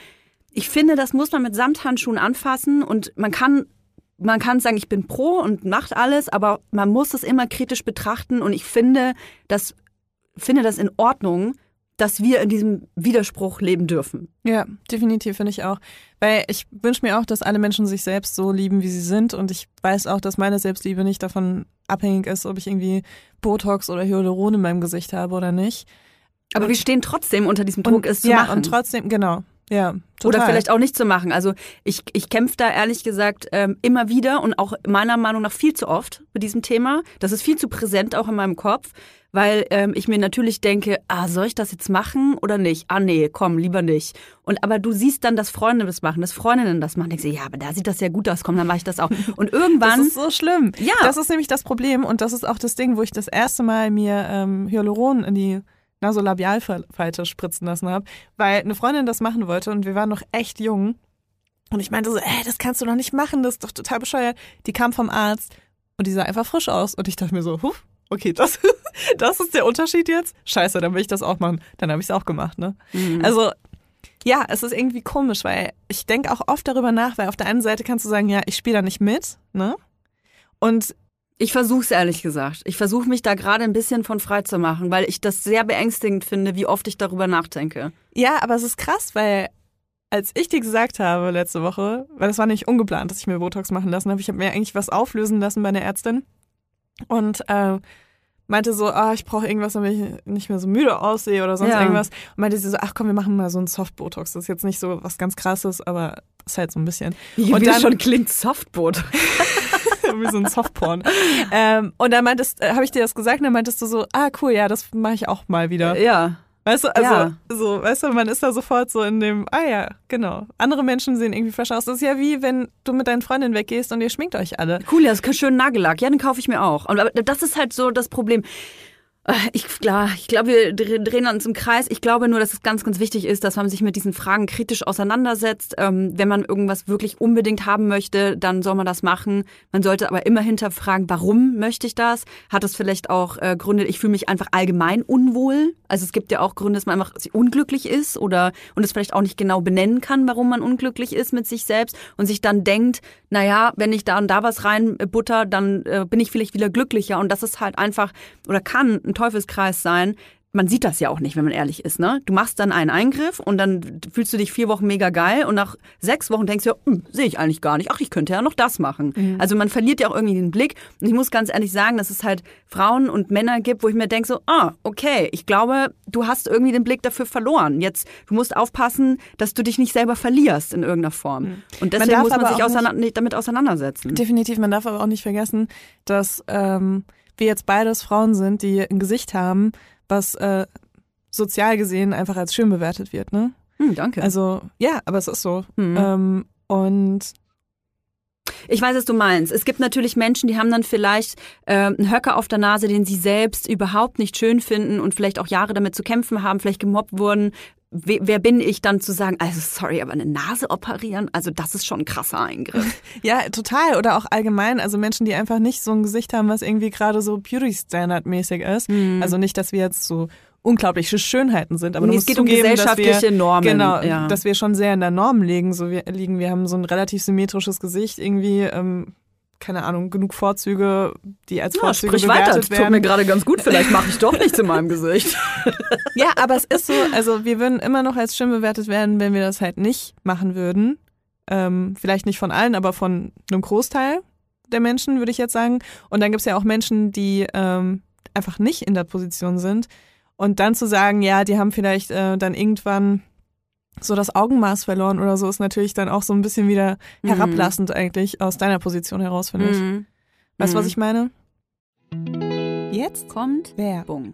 ich finde, das muss man mit Samthandschuhen anfassen und man kann man kann sagen, ich bin pro und macht alles, aber man muss es immer kritisch betrachten und ich finde, das finde das in Ordnung, dass wir in diesem Widerspruch leben dürfen. Ja, definitiv finde ich auch. Weil ich wünsche mir auch, dass alle Menschen sich selbst so lieben, wie sie sind. Und ich weiß auch, dass meine Selbstliebe nicht davon abhängig ist, ob ich irgendwie Botox oder Hyaluron in meinem Gesicht habe oder nicht. Aber wir stehen trotzdem unter diesem Druck, und, es zu ja, machen. und trotzdem, genau. Ja, total. Oder vielleicht auch nicht zu machen. Also ich, ich kämpfe da ehrlich gesagt ähm, immer wieder und auch meiner Meinung nach viel zu oft mit diesem Thema. Das ist viel zu präsent auch in meinem Kopf, weil ähm, ich mir natürlich denke, ah, soll ich das jetzt machen oder nicht? Ah, nee, komm, lieber nicht. Und aber du siehst dann, dass Freunde das machen, dass Freundinnen das machen. Denkst du, ja, aber da sieht das ja gut aus, komm, dann mache ich das auch. Und Das irgendwann, ist so schlimm. Ja. Das ist nämlich das Problem und das ist auch das Ding, wo ich das erste Mal mir ähm, Hyaluron in die Nasolabialfalte spritzen lassen habe, weil eine Freundin das machen wollte und wir waren noch echt jung. Und ich meinte so, ey, das kannst du doch nicht machen, das ist doch total bescheuert. Die kam vom Arzt und die sah einfach frisch aus. Und ich dachte mir so, huh, okay, das, das ist der Unterschied jetzt? Scheiße, dann will ich das auch machen. Dann habe ich es auch gemacht, ne? Also, ja, es ist irgendwie komisch, weil ich denke auch oft darüber nach, weil auf der einen Seite kannst du sagen, ja, ich spiele da nicht mit, ne? Und ich versuche es ehrlich gesagt. Ich versuche mich da gerade ein bisschen von frei zu machen, weil ich das sehr beängstigend finde, wie oft ich darüber nachdenke. ja, aber es ist krass, weil als ich dir gesagt habe letzte Woche, weil das war nicht ungeplant, dass ich mir Botox machen lassen habe, ich habe mir eigentlich was auflösen lassen bei einer Ärztin und äh, meinte so, ah, ich brauche irgendwas, damit ich nicht mehr so müde aussehe oder sonst Ja. irgendwas. Und meinte sie so, ach komm, wir machen mal so ein Soft-Botox. Das ist jetzt nicht so was ganz krasses, aber ist halt so ein bisschen. Wie, Und wie dann- das schon klingt, Softboot. wie so ein Softporn. ähm, und dann meintest, äh, habe ich dir das gesagt und dann meintest du so, ah cool, ja, das mache ich auch mal wieder. ja. Weißt du, also Ja. so, weißt du, man ist da sofort so in dem, ah ja, genau. Andere Menschen sehen irgendwie fresh aus. Das ist ja wie, wenn du mit deinen Freundinnen weggehst und ihr schminkt euch alle. Cool, das ist schön Nagellack. Ja, den kaufe ich mir auch. Und aber das ist halt so das Problem. Äh, Ich, klar, ich glaube, wir dre- drehen uns im Kreis. Ich glaube nur, dass es ganz, ganz wichtig ist, dass man sich mit diesen Fragen kritisch auseinandersetzt. Ähm, wenn man irgendwas wirklich unbedingt haben möchte, dann soll man das machen. Man sollte aber immer hinterfragen, warum möchte ich das? Hat es vielleicht auch äh, Gründe, ich fühle mich einfach allgemein unwohl? Also es gibt ja auch Gründe, dass man einfach unglücklich ist oder und es vielleicht auch nicht genau benennen kann, warum man unglücklich ist mit sich selbst und sich dann denkt, naja, wenn ich da und da was rein äh, butter, dann äh, bin ich vielleicht wieder glücklicher. Und das ist halt einfach oder kann ein Teufelskreis sein. Man sieht das ja auch nicht, wenn man ehrlich ist. Ne? Du machst dann einen Eingriff und dann fühlst du dich vier Wochen mega geil und nach sechs Wochen denkst du, ja, hm, sehe ich eigentlich gar nicht. Ach, ich könnte ja noch das machen. Also man verliert ja auch irgendwie den Blick. Und ich muss ganz ehrlich sagen, dass es halt Frauen und Männer gibt, wo ich mir denke so, ah, okay, ich glaube, du hast irgendwie den Blick dafür verloren. Jetzt, du musst aufpassen, dass du dich nicht selber verlierst in irgendeiner Form. Und deswegen darf muss man sich auseinander, damit auseinandersetzen. Definitiv, man darf aber auch nicht vergessen, dass ähm, wir jetzt beides Frauen sind, die ein Gesicht haben, was äh, sozial gesehen einfach als schön bewertet wird, ne? Hm, danke. Also, ja, aber es ist so. Mhm. Ähm, und Ich weiß, was du meinst. Es gibt natürlich Menschen, die haben dann vielleicht äh, einen Höcker auf der Nase, den sie selbst überhaupt nicht schön finden und vielleicht auch Jahre damit zu kämpfen haben, vielleicht gemobbt wurden. We wer bin ich dann zu sagen, also sorry, aber eine Nase operieren, also das ist schon ein krasser Eingriff. ja, total. Oder auch allgemein, also Menschen, die einfach nicht so ein Gesicht haben, was irgendwie gerade so Beauty-Standard-mäßig ist. Also nicht, dass wir jetzt so unglaubliche Schönheiten sind, aber Nee, es geht um zugeben, dass gesellschaftliche wir, Normen, Genau, ja. dass wir schon sehr in der Norm liegen. So wir liegen, wir haben so ein relativ symmetrisches Gesicht irgendwie. Ähm, keine Ahnung, genug Vorzüge, die als Vorzüge bewertet werden. gerade ganz gut, vielleicht mache ich doch nichts in meinem Gesicht. Ja, aber es ist so, also wir würden immer noch als schön bewertet werden, wenn wir das halt nicht machen würden. Ähm, vielleicht nicht von allen, aber von einem Großteil der Menschen, würde ich jetzt sagen. Und dann gibt es ja auch Menschen, die ähm, einfach nicht in der Position sind. Und dann zu sagen, ja, die haben vielleicht äh, dann irgendwann so das Augenmaß verloren oder so, ist natürlich dann auch so ein bisschen wieder Mhm. herablassend eigentlich aus deiner Position heraus, finde ich. Mhm. Weißt du, was Mhm. ich meine? Jetzt Kommt Werbung.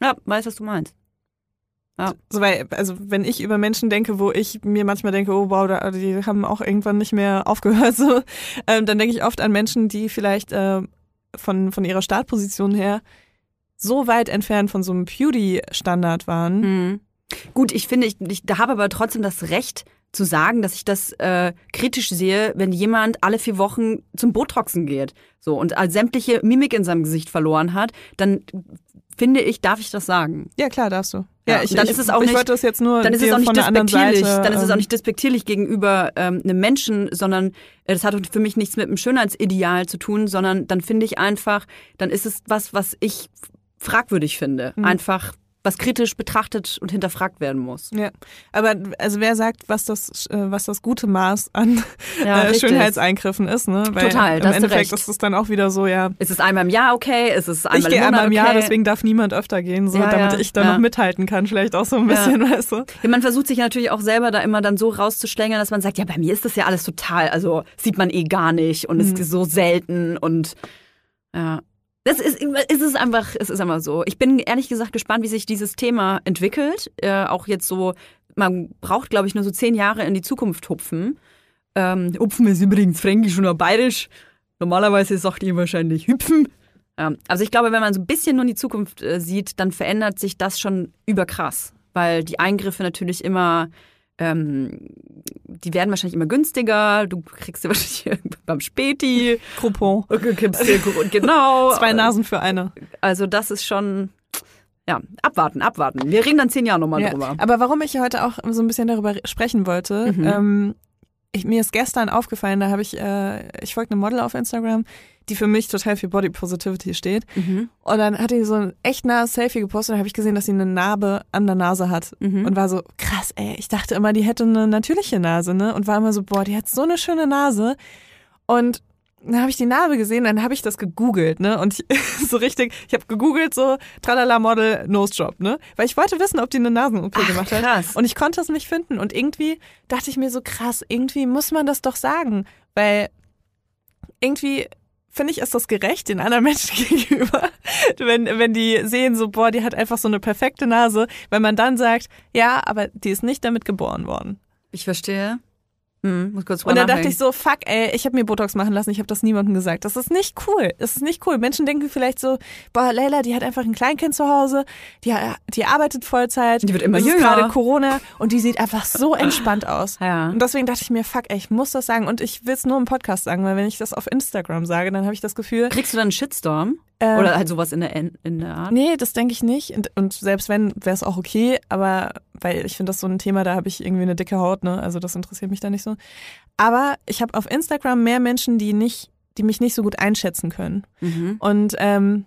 Ja, weiß, was du meinst. So, weil, also wenn ich über Menschen denke, wo ich mir manchmal denke, oh wow, da, die haben auch irgendwann nicht mehr aufgehört, so, ähm, dann denke ich oft an Menschen, die vielleicht äh, von, von ihrer Startposition her so weit entfernt von so einem Beauty-Standard waren. Mhm. Gut, ich finde, ich, ich habe aber trotzdem das Recht zu sagen, dass ich das äh, kritisch sehe, wenn jemand alle vier Wochen zum Botoxen geht so und als sämtliche Mimik in seinem Gesicht verloren hat, dann finde ich, darf ich das sagen. Ja, klar, darfst du. Ja, ich, dann ich, ist es auch ich nicht- wollte das jetzt nur Dann ist es auch nicht despektierlich, Seite, dann ist es auch ähm, nicht despektierlich gegenüber ähm, einem Menschen, sondern äh, das hat für mich nichts mit einem Schönheitsideal zu tun, sondern dann finde ich einfach, dann ist es was, was ich fragwürdig finde. Mhm. Einfach was kritisch betrachtet und hinterfragt werden muss. Ja, aber also wer sagt, was das, äh, was das gute Maß an Ja, äh. Schönheitseingriffen ist, ne? Weil Total, im Endeffekt ist es dann auch wieder so, ja. Ist es einmal im Jahr okay? Ist es einmal ich gehe Monat einmal im Jahr, okay? deswegen darf niemand öfter gehen, so Ja, damit ja, ich da noch mithalten kann, vielleicht auch so ein bisschen, weißt du. Ja, man versucht sich natürlich auch selber da immer dann so rauszuschlängern, dass man sagt, ja, bei mir ist das ja alles total, also sieht man eh gar nicht und Mhm. ist so selten und ja. Das ist, es ist einfach, es einfach so. Ich bin ehrlich gesagt gespannt, wie sich dieses Thema entwickelt. Äh, auch jetzt so, man braucht, glaube ich, nur so zehn Jahre in die Zukunft hupfen. Ähm, hupfen ist übrigens fränkisch oder bayerisch. Normalerweise sagt ihr wahrscheinlich hüpfen. Ähm, also ich glaube, wenn man so ein bisschen nur in die Zukunft äh, sieht, dann verändert sich das schon überkrass. Weil die Eingriffe natürlich immer, ähm, die werden wahrscheinlich immer günstiger. Du kriegst sie wahrscheinlich beim Späti. Coupon. Genau. Zwei Nasen für eine. Also das ist schon, ja, abwarten, abwarten. Wir reden dann zehn Jahre nochmal Ja. drüber. Aber warum ich heute auch so ein bisschen darüber sprechen wollte, Mhm. ähm, ich, mir ist gestern aufgefallen, da habe ich, äh, ich folge einem Model auf Instagram, die für mich total für Body Positivity steht. Mhm. Und dann hat die so ein echt nahes Selfie gepostet und habe ich gesehen, dass sie eine Narbe an der Nase hat. Mhm. Und war so, krass, ey, ich dachte immer, die hätte eine natürliche Nase, ne? Und war immer so, boah, die hat so eine schöne Nase. Und dann habe ich die Narbe gesehen, dann habe ich das gegoogelt, ne? Und ich, so richtig, ich habe gegoogelt so Tralala Model Nose Job, ne? Weil ich wollte wissen, ob die eine Nasen-OP Ach, gemacht hat. krass. Und ich konnte es nicht finden. Und irgendwie dachte ich mir so, krass, irgendwie muss man das doch sagen. Weil irgendwie finde ich, ist das gerecht den anderen Menschen gegenüber, wenn, wenn die sehen so, boah, die hat einfach so eine perfekte Nase, wenn man dann sagt, ja, aber die ist nicht damit geboren worden. Ich verstehe. Hm, muss kurz Und dann dachte ich so, fuck, ey, ich habe mir Botox machen lassen, ich habe das niemandem gesagt. Das ist nicht cool. Das ist nicht cool. Menschen denken vielleicht so, boah, Leila, die hat einfach ein Kleinkind zu Hause, die, die arbeitet Vollzeit. Die wird immer jünger. gerade Corona und die sieht einfach so entspannt aus. Ja. Und deswegen dachte ich mir, fuck, ey, ich muss das sagen. Und ich will es nur im Podcast sagen, weil wenn ich das auf Instagram sage, dann habe ich das Gefühl. Kriegst du dann einen Shitstorm? ähm, Oder halt sowas in der, in der Art? Nee, das denke ich nicht. Und, und selbst wenn, wäre es auch okay. Aber weil ich finde das so ein Thema, da habe ich irgendwie eine dicke Haut, ne? Also das interessiert mich da nicht so. Aber ich habe auf Instagram mehr Menschen, die nicht, die mich nicht so gut einschätzen können. Mhm. Und ähm,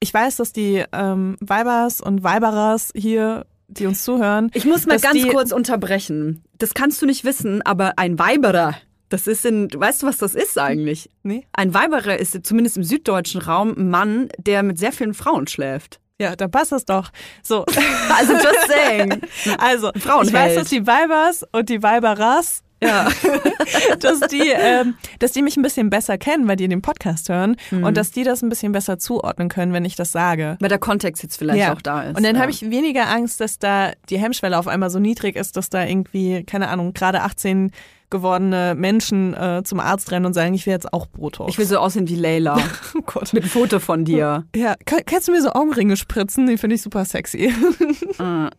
ich weiß, dass die ähm, Weibers und Weiberers hier, die uns zuhören, Ich muss mal ganz kurz unterbrechen. Das kannst du nicht wissen, aber ein Weiberer, das ist in, weißt du, was das ist eigentlich? Nee? Ein Weiberer ist zumindest im süddeutschen Raum ein Mann, der mit sehr vielen Frauen schläft. Ja, dann passt das doch. So. Also just saying. Also, ich Frauenheld. weiß, dass die Weibers und die Weiberers Ja. dass die, ähm, dass die mich ein bisschen besser kennen, weil die den Podcast hören und dass die das ein bisschen besser zuordnen können, wenn ich das sage. Weil der Kontext jetzt vielleicht auch da ist. Und dann ja. habe ich weniger Angst, dass da die Hemmschwelle auf einmal so niedrig ist, dass da irgendwie, keine Ahnung, gerade 18 gewordene Menschen äh, zum Arzt rennen und sagen, ich will jetzt auch Botox. Ich will so aussehen wie Leila. oh Gott. Mit einem Foto von dir. Ja, kann, kannst du mir so Augenringe spritzen? Die finde ich super sexy. Ah,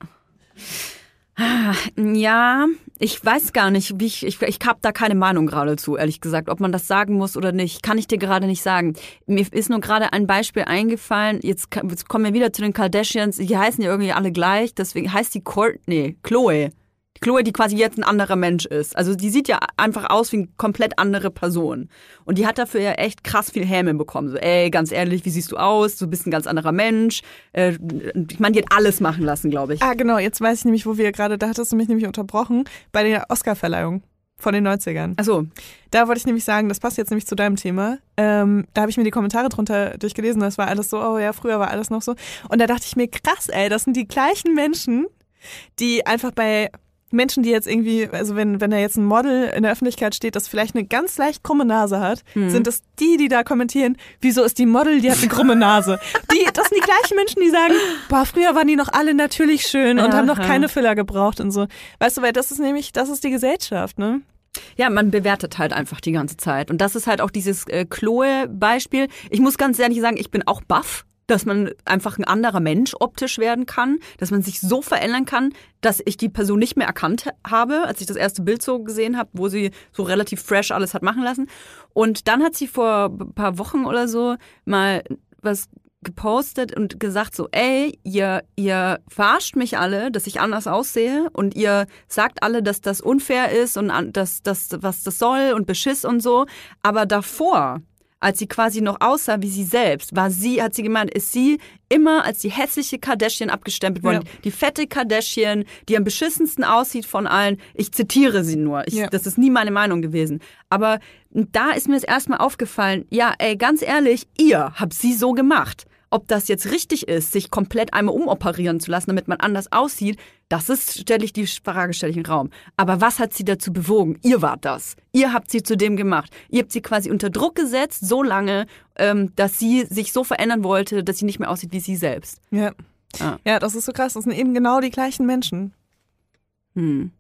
Ja, ich weiß gar nicht, wie ich, ich, ich habe da keine Meinung gerade zu, ehrlich gesagt, ob man das sagen muss oder nicht. Kann ich dir gerade nicht sagen. Mir ist nur gerade ein Beispiel eingefallen. Jetzt, jetzt kommen wir wieder zu den Kardashians. Die heißen ja irgendwie alle gleich, deswegen heißt die Courtney, Chloe. Chloe, die quasi jetzt ein anderer Mensch ist. Also die sieht ja einfach aus wie eine komplett andere Person. Und die hat dafür ja echt krass viel Häme bekommen. So, ey, ganz ehrlich, wie siehst du aus? Du bist ein ganz anderer Mensch. Äh, ich meine, die hat alles machen lassen, glaube ich. ah, genau, jetzt weiß ich nämlich, wo wir gerade, da hattest du mich nämlich unterbrochen, bei der Oscarverleihung von den 90ern. Achso, Da wollte ich nämlich sagen, das passt jetzt nämlich zu deinem Thema. Ähm, da habe ich mir die Kommentare drunter durchgelesen, das war alles so, oh ja, früher war alles noch so. Und da dachte ich mir, krass, ey, das sind die gleichen Menschen, die einfach bei Menschen, die jetzt irgendwie, also wenn, wenn da jetzt ein Model in der Öffentlichkeit steht, das vielleicht eine ganz leicht krumme Nase hat, sind das die, die da kommentieren, wieso ist die Model, die hat eine krumme Nase. Die, das sind die gleichen Menschen, die sagen, boah, früher waren die noch alle natürlich schön und haben noch Aha. keine Filler gebraucht und so. Weißt du, weil das ist nämlich, das ist die Gesellschaft, ne? Ja, man bewertet halt einfach die ganze Zeit. Und das ist halt auch dieses äh, Chloe-Beispiel. Ich muss ganz ehrlich sagen, ich bin auch baff, dass man einfach ein anderer Mensch optisch werden kann, dass man sich so verändern kann, dass ich die Person nicht mehr erkannt habe, als ich das erste Bild so gesehen habe, wo sie so relativ fresh alles hat machen lassen. Und dann hat sie vor ein paar Wochen oder so mal was gepostet und gesagt so, ey, ihr, ihr verarscht mich alle, dass ich anders aussehe und ihr sagt alle, dass das unfair ist und dass das, was das soll und Beschiss und so. Aber davor, als sie quasi noch aussah wie sie selbst, war sie, hat sie gemeint, ist sie immer als die hässliche Kardashian abgestempelt worden. Ja. Die fette Kardashian, die am beschissensten aussieht von allen. Ich zitiere sie nur. Ich, Ja. Das ist nie meine Meinung gewesen. Aber da ist mir das erstmal aufgefallen, ja, ey, ganz ehrlich, ihr habt sie so gemacht. Ob das jetzt richtig ist, sich komplett einmal umoperieren zu lassen, damit man anders aussieht, das ist, stelle ich die Frage, stelle ich in den Raum. Aber was hat sie dazu bewogen? Ihr wart das. Ihr habt sie zu dem gemacht. Ihr habt sie quasi unter Druck gesetzt, so lange, ähm, dass sie sich so verändern wollte, dass sie nicht mehr aussieht wie sie selbst. Ja. Ja. ja, das ist so krass. Das sind eben genau die gleichen Menschen. Hm.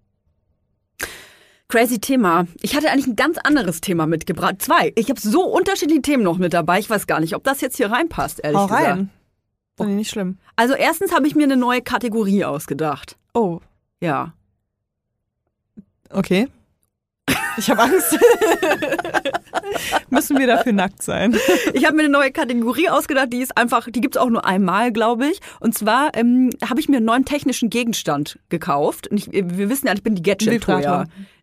Crazy Thema. Ich hatte eigentlich ein ganz anderes Thema mitgebracht. Zwei. Ich habe so unterschiedliche Themen noch mit dabei. Ich weiß gar nicht, ob das jetzt hier reinpasst, ehrlich Hau gesagt. rein. Finde ich nicht schlimm. Also erstens habe ich mir eine neue Kategorie ausgedacht. Oh, Ja. okay. Ich habe Angst. Müssen wir dafür nackt sein? Ich habe mir eine neue Kategorie ausgedacht, die ist einfach, die gibt's auch nur einmal, glaube ich. Und zwar ähm, habe ich mir einen neuen technischen Gegenstand gekauft. Und ich, wir wissen ja, ich bin die gadget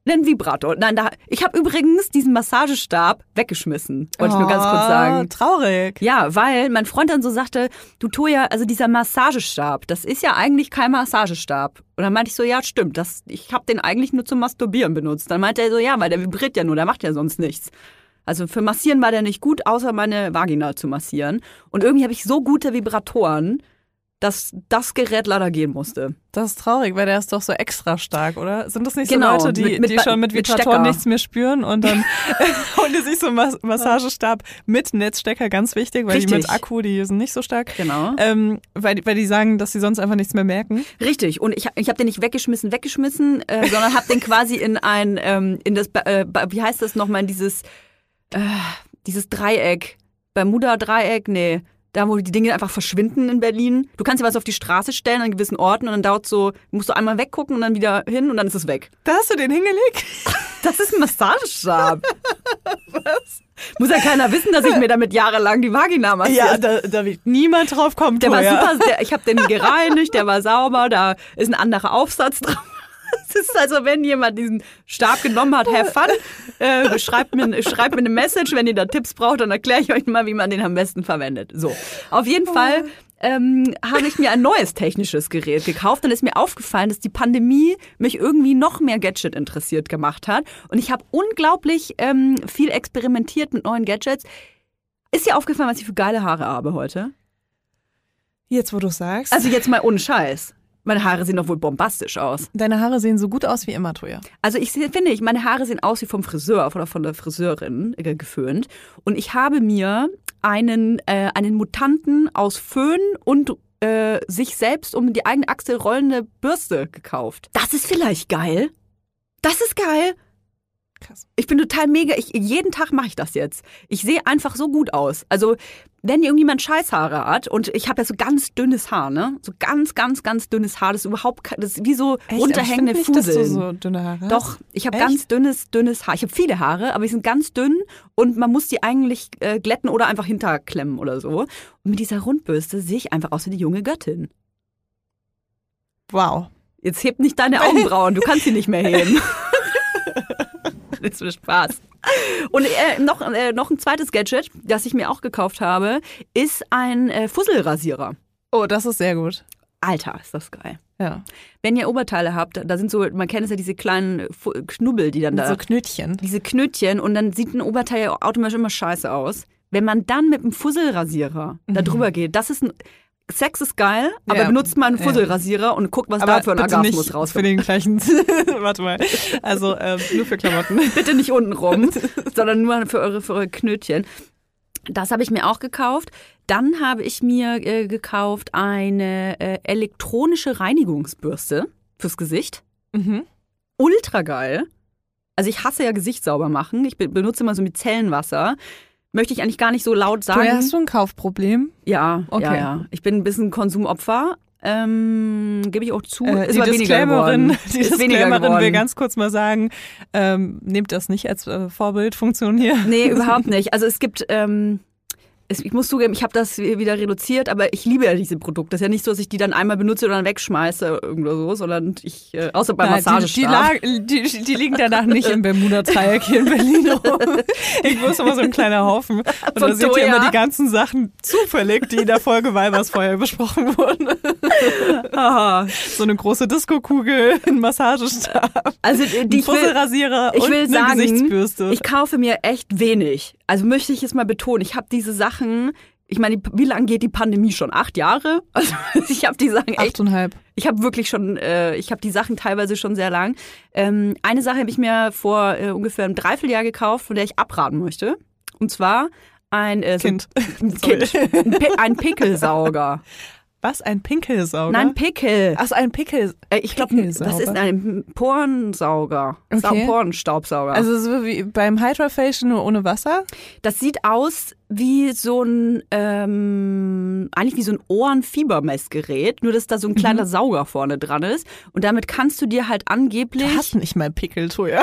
Vibrator. Ein Vibrator. Nein, da, ich habe übrigens diesen Massagestab weggeschmissen. Wollte ich nur ganz kurz Oh, sagen. Traurig. Ja, weil mein Freund dann so sagte, du Toja, also dieser Massagestab, das ist ja eigentlich kein Massagestab. Und dann meinte ich so, ja, stimmt, das, ich habe den eigentlich nur zum Masturbieren benutzt. Dann meinte er so, ja, weil der vibriert ja nur, der macht ja sonst nichts. Also für Massieren war der nicht gut, außer meine Vagina zu massieren. Und irgendwie habe ich so gute Vibratoren, dass das Gerät leider gehen musste. Das ist traurig, weil der ist doch so extra stark, oder? Sind das nicht Genau, so Leute, die, mit- mit die schon mit mit nichts mehr spüren und dann holen die sich so einen Mas Massagestab mit Netzstecker, ganz wichtig, weil die Richtig. mit Akku, die sind nicht so stark. Genau. Ähm, weil, die- weil die sagen, dass sie sonst einfach nichts mehr merken. Richtig. Und ich, ich habe den nicht weggeschmissen, weggeschmissen, äh, sondern habe den quasi in ein, ähm, in das, äh, wie heißt das nochmal, in dieses, äh, dieses Dreieck, Bermuda-Dreieck, nee. Da, wo die Dinge einfach verschwinden in Berlin. Du kannst ja was auf die Straße stellen an gewissen Orten und dann dauert so, musst du einmal weggucken und dann wieder hin und dann ist es weg. Da hast du den hingelegt? Das ist ein Massagestab. was? Muss ja keiner wissen, dass ich mir damit jahrelang die Vagina massiere. da, da wird niemand drauf kommen. Der war super, der, ich habe den gereinigt, der war sauber, da ist ein anderer Aufsatz drauf. Es ist also, wenn jemand diesen Stab genommen hat, have fun, äh, schreibt, mir, schreibt mir eine Message, wenn ihr da Tipps braucht, dann erkläre ich euch mal, wie man den am besten verwendet. So, auf jeden Fall ähm, habe ich mir ein neues technisches Gerät gekauft und ist mir aufgefallen, dass die Pandemie mich irgendwie noch mehr Gadget interessiert gemacht hat. Und ich habe unglaublich ähm, viel experimentiert mit neuen Gadgets. Ist dir aufgefallen, was ich für geile Haare habe heute? Jetzt, wo du sagst. Also jetzt mal ohne Scheiß. Meine Haare sehen doch wohl bombastisch aus. Deine Haare sehen so gut aus wie immer, Toja. Also ich finde, ich, meine Haare sehen aus wie vom Friseur oder von der Friseurin äh, geföhnt. Und ich habe mir einen, äh, einen Mutanten aus Föhn und äh, sich selbst um die eigene Achse rollende Bürste gekauft. Das ist vielleicht geil. Das ist geil. Krass. Ich bin total mega. Ich, jeden Tag mache ich das jetzt. Ich sehe einfach so gut aus. Also, wenn irgendjemand Scheißhaare hat und ich habe ja so ganz dünnes Haar, ne? So ganz, ganz, ganz dünnes Haar. Das ist überhaupt kein, das ist wie so Echt? runterhängende ich nicht, dass du so dünne Haare hast. Doch, ich habe ganz dünnes, dünnes Haar. Ich habe viele Haare, aber die sind ganz dünn und man muss die eigentlich äh, glätten oder einfach hinterklemmen oder so. Und mit dieser Rundbürste sehe ich einfach aus wie die junge Göttin. Wow. Jetzt heb nicht deine Augenbrauen, du kannst sie nicht mehr heben. das ist Spaß. Und äh, noch, äh, noch ein zweites Gadget, das ich mir auch gekauft habe, ist ein äh, Fusselrasierer. Oh, das ist sehr gut. Alter, ist das geil. Ja. Wenn ihr Oberteile habt, da sind so, man kennt es ja diese kleinen Knubbel, die dann da so Knötchen. diese Knötchen und dann sieht ein Oberteil ja automatisch immer scheiße aus. Wenn man dann mit einem Fusselrasierer da drüber geht, das ist ein. Sex ist geil, aber. Ja. benutzt mal einen Ja. Fusselrasierer und guckt, was Aber da für ein Orgasmus nicht für rauskommt. den gleichen. Warte mal. Also ähm, nur für Klamotten. Bitte nicht unten rum, sondern nur für eure, für eure Knötchen. Das habe ich mir auch gekauft. Dann habe ich mir äh, gekauft eine äh, elektronische Reinigungsbürste fürs Gesicht. Mhm. ultra geil. Also ich hasse ja Gesicht sauber machen. Ich be benutze immer so Micellenwasser. Möchte ich eigentlich gar nicht so laut sagen. Toja, hast du ein Kaufproblem? ja, Okay. ja, ja. Ich bin ein bisschen Konsumopfer. Ähm, Gebe ich auch zu. Äh, ist die Disclaimerin, die ist Disclaimerin will ganz kurz mal sagen, ähm, nehmt das nicht als äh, Vorbildfunktion hier. Nee, überhaupt nicht. Also es gibt, ähm, ich muss zugeben, ich habe das wieder reduziert, aber ich liebe ja diese Produkte. Das ist ja nicht so, dass ich die dann einmal benutze und dann wegschmeiße oder so, sondern ich, äh, außer beim Nein, die, die, Massagestab. die, die liegen danach nicht im Bermuda-Dreieck hier in Berlin rum. Irgendwo ist immer so ein kleiner Haufen. Und da Von seht ihr immer die ganzen Sachen zufällig, die in der Folge Weibersfeuer besprochen wurden. Ah, So eine große Diskokugel, ein Massagestab, also die, ein ich will, Fusselrasierer ich und will eine sagen, Gesichtsbürste. ich kaufe mir echt wenig. Also möchte ich es mal betonen. Ich habe diese Sachen, ich meine, wie lange geht die Pandemie schon? Acht Jahre? Also ich habe die Sachen echt Achteinhalb. Ich habe wirklich schon, äh, ich habe die Sachen teilweise schon sehr lang. Ähm, eine Sache habe ich mir vor äh, ungefähr einem Dreivierteljahr gekauft, von der ich abraten möchte. Und zwar ein äh, so Kind. ein, kind ein, Pi ein Pickelsauger. Was? Ein Pinkelsauger? Nein, Pickel. Ach, so, ein Pickel. Äh, ich glaube, das ist ein Porensauger. Sau- Okay. Porenstaubsauger. Also so wie beim Hydrofacial nur ohne Wasser? das sieht aus wie so ein, ähm, eigentlich wie so ein Ohrenfiebermessgerät, nur dass da so ein kleiner Sauger vorne dran ist. Und damit kannst du dir halt angeblich. Du hast nicht mal Pickel, Toja.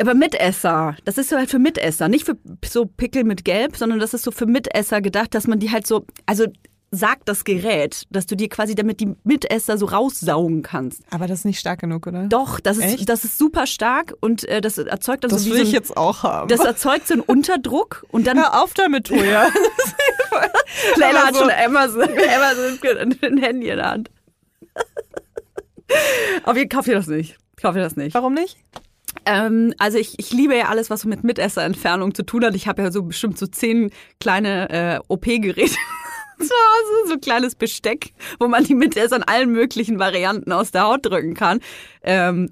Aber Mitesser. Das ist so halt für Mitesser. Nicht für so Pickel mit Gelb, sondern das ist so für Mitesser gedacht, dass man die halt so, also sagt das Gerät, dass du dir quasi damit die Mitesser so raussaugen kannst. Aber das ist nicht stark genug, oder? Doch, das ist, Echt? das ist super stark und äh, das erzeugt dann Das so wie will so ich ein, jetzt auch haben. das erzeugt so einen Unterdruck und dann Hör auf damit, Toja. Leila aber hat so- schon Amazon, Amazon ein Handy in der Hand. Aber ich kaufe dir das nicht. Ich kaufe dir das nicht. Warum nicht? Ähm, also ich, ich liebe ja alles, was so mit Mitesserentfernung zu tun hat. Ich habe ja so bestimmt so zehn kleine äh, OP-Geräte Hause, so kleines Besteck, wo man die Mitesser in allen möglichen Varianten aus der Haut drücken kann. Ähm,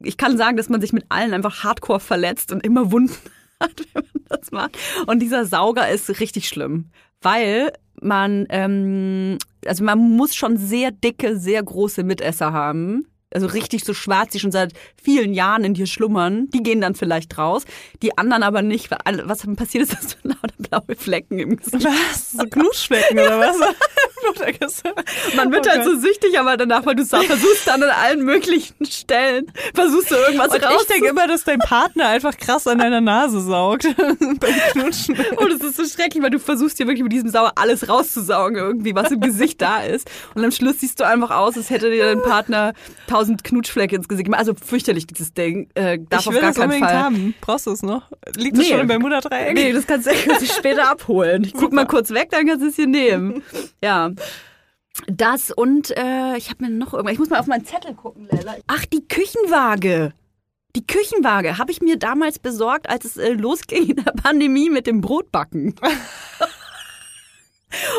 ich kann sagen, dass man sich mit allen einfach hardcore verletzt und immer Wunden hat, wenn man das macht. Und dieser Sauger ist richtig schlimm, weil man, ähm, also man muss schon sehr dicke, sehr große Mitesser haben. Also richtig so schwarz, die schon seit vielen Jahren in dir schlummern. Die gehen dann vielleicht raus. Die anderen aber nicht. weil Was passiert ist, dass du lauter blaue Flecken im Gesicht Was? So Knutschflecken oder was? Man wird Oh halt so süchtig, aber danach, weil du versuchst dann an allen möglichen Stellen, versuchst du irgendwas Und raus. ich denke immer, dass dein Partner einfach krass an deiner Nase saugt beim Knutschen. Und es ist so schrecklich, weil du versuchst hier wirklich mit diesem Sauer alles rauszusaugen, irgendwie, was im Gesicht da ist. Und am Schluss siehst du einfach aus, als hätte dir dein Partner tausend Knutschflecke ins Gesicht. Also fürchterlich, dieses Ding. Äh, darf ich auf will gar das keinen unbedingt Fall. haben. Brauchst du es noch? Liegt es Nee. schon im Bermuda-Dreieck? Nee, das kannst du später abholen. Ich guck mal kurz weg, dann kannst du es hier nehmen. Ja. Das und äh, ich habe mir noch irgendwas. Ich muss mal auf meinen Zettel gucken, Leila. Ach, die Küchenwaage. Die Küchenwaage habe ich mir damals besorgt, als es äh, losging in der Pandemie mit dem Brotbacken.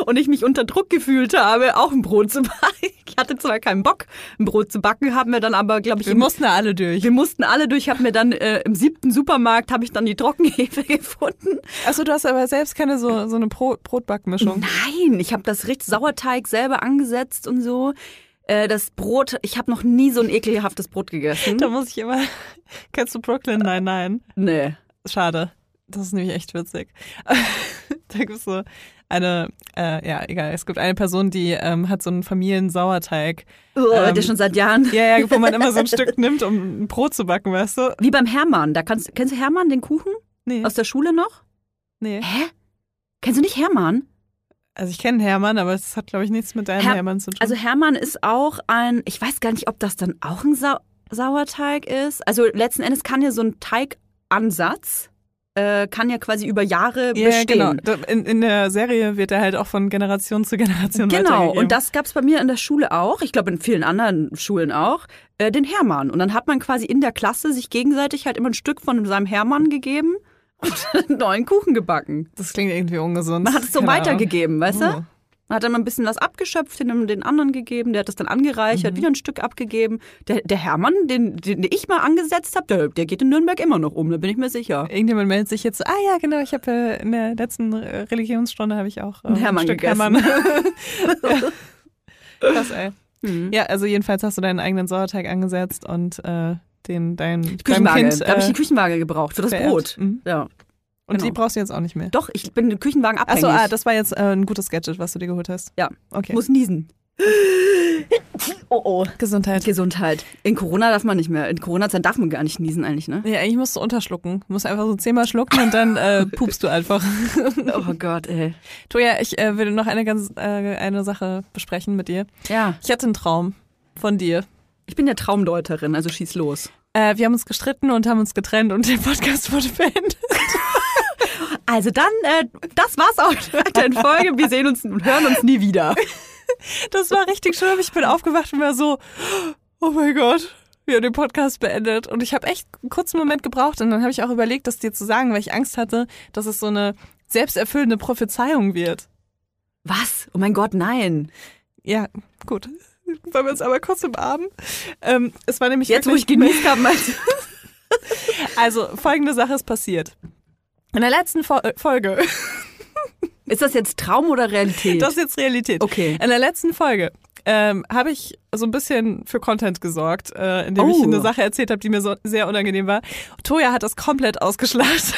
Und ich mich unter Druck gefühlt habe, auch ein Brot zu backen. Ich hatte zwar keinen Bock, ein Brot zu backen, haben wir dann aber, glaube ich, Wir im- mussten alle durch. wir mussten alle durch. Ich habe mir dann äh, im siebten Supermarkt habe ich dann die Trockenhefe gefunden. Achso, du hast aber selbst keine so, so eine Brot Brotbackmischung. Nein, ich habe das richtig Sauerteig selber angesetzt und so. Äh, das Brot, ich habe noch nie so ein ekelhaftes Brot gegessen. Da muss ich immer. Kennst du Brooklyn? Nein, nein. Nee. Schade. Das ist nämlich echt witzig. da gibt es so eine, äh, ja, egal. Es gibt eine Person, die ähm, hat so einen Familiensauerteig. Oh, Ähm, der schon seit Jahren. Ja, ja, wo man immer so ein Stück nimmt, um ein Brot zu backen, weißt du? Wie beim Hermann. Da kannst, kennst du Hermann, den Kuchen? Nee. Aus der Schule noch? nee. Hä? Kennst du nicht Hermann? Also ich kenne Hermann, aber es hat, glaube ich, nichts mit deinem Her- Hermann zu tun. Also Hermann ist auch ein, ich weiß gar nicht, ob das dann auch ein Sau Sauerteig ist. Also letzten Endes kann ja so ein Teigansatz, äh, kann ja quasi über Jahre ja, bestehen. genau. In, in der Serie wird er halt auch von Generation zu Generation Genau, und das gab es bei mir in der Schule auch, ich glaube in vielen anderen Schulen auch, äh, den Hermann. Und dann hat man quasi in der Klasse sich gegenseitig halt immer ein Stück von seinem Hermann gegeben und einen neuen Kuchen gebacken. Das klingt irgendwie ungesund. Man hat es so Keine Ahnung. weitergegeben, weißt Oh. Man hat dann mal ein bisschen was abgeschöpft, den, den anderen gegeben, der hat das dann angereichert, wieder ein Stück abgegeben. Der, der Hermann, den, den ich mal angesetzt habe, der, der geht in Nürnberg immer noch um, da bin ich mir sicher. Irgendjemand meldet sich jetzt, ah ja, genau, ich habe äh, in der letzten äh, Religionsstunde habe ich auch äh, Ein Hermann ein Stück gegessen. Hermann. ja. Krass, ey. Hm. Ja, also jedenfalls hast du deinen eigenen Sauerteig angesetzt und äh, den dein, Küchenwaage, Kind da habe ich äh, die Küchenwaage gebraucht für das vererbt. Brot. Mhm. Ja. Und die genau. brauchst du jetzt auch nicht mehr. Doch, ich bin den Küchenwagen abhängig. Achso, ah, das war jetzt äh, ein gutes Gadget, was du dir geholt hast. Ja. Okay. muss niesen. Oh oh. Gesundheit. Gesundheit. In Corona darf man nicht mehr. In Corona-Zeit darf man gar nicht niesen eigentlich, ne? Ja, eigentlich musst du unterschlucken. Du musst einfach so zehnmal schlucken und dann äh, pupst du einfach. Oh Gott, ey. Toja, ich äh, will noch eine ganz äh, eine Sache besprechen mit dir. Ja, Ich hatte einen Traum von dir. ich bin ja Traumdeuterin, also schieß los. Äh, wir haben uns gestritten und haben uns getrennt und der Podcast wurde beendet. Also dann, äh, das war's auch mit der aktuellen Folge. Wir sehen uns und hören uns nie wieder. Das war richtig schlimm. Ich bin aufgewacht und war so, oh mein Gott, wir haben den Podcast beendet. Und ich habe echt einen kurzen Moment gebraucht und dann habe ich auch überlegt, das dir zu sagen, weil ich Angst hatte, dass es so eine selbsterfüllende Prophezeiung wird. Was? Oh mein Gott, nein. Ja, gut. Wollen wir uns aber kurz umarmen? Ähm, es war nämlich Jetzt, wo ich genießt habe? Also, folgende Sache ist passiert. In der letzten Fo äh, Folge, Ist das jetzt Traum oder Realität? das ist jetzt Realität. Okay. In der letzten Folge ähm, habe ich so ein bisschen für Content gesorgt, äh, indem ich Oh. eine Sache erzählt habe, die mir so sehr unangenehm war. Toja hat das komplett ausgeschlachtet.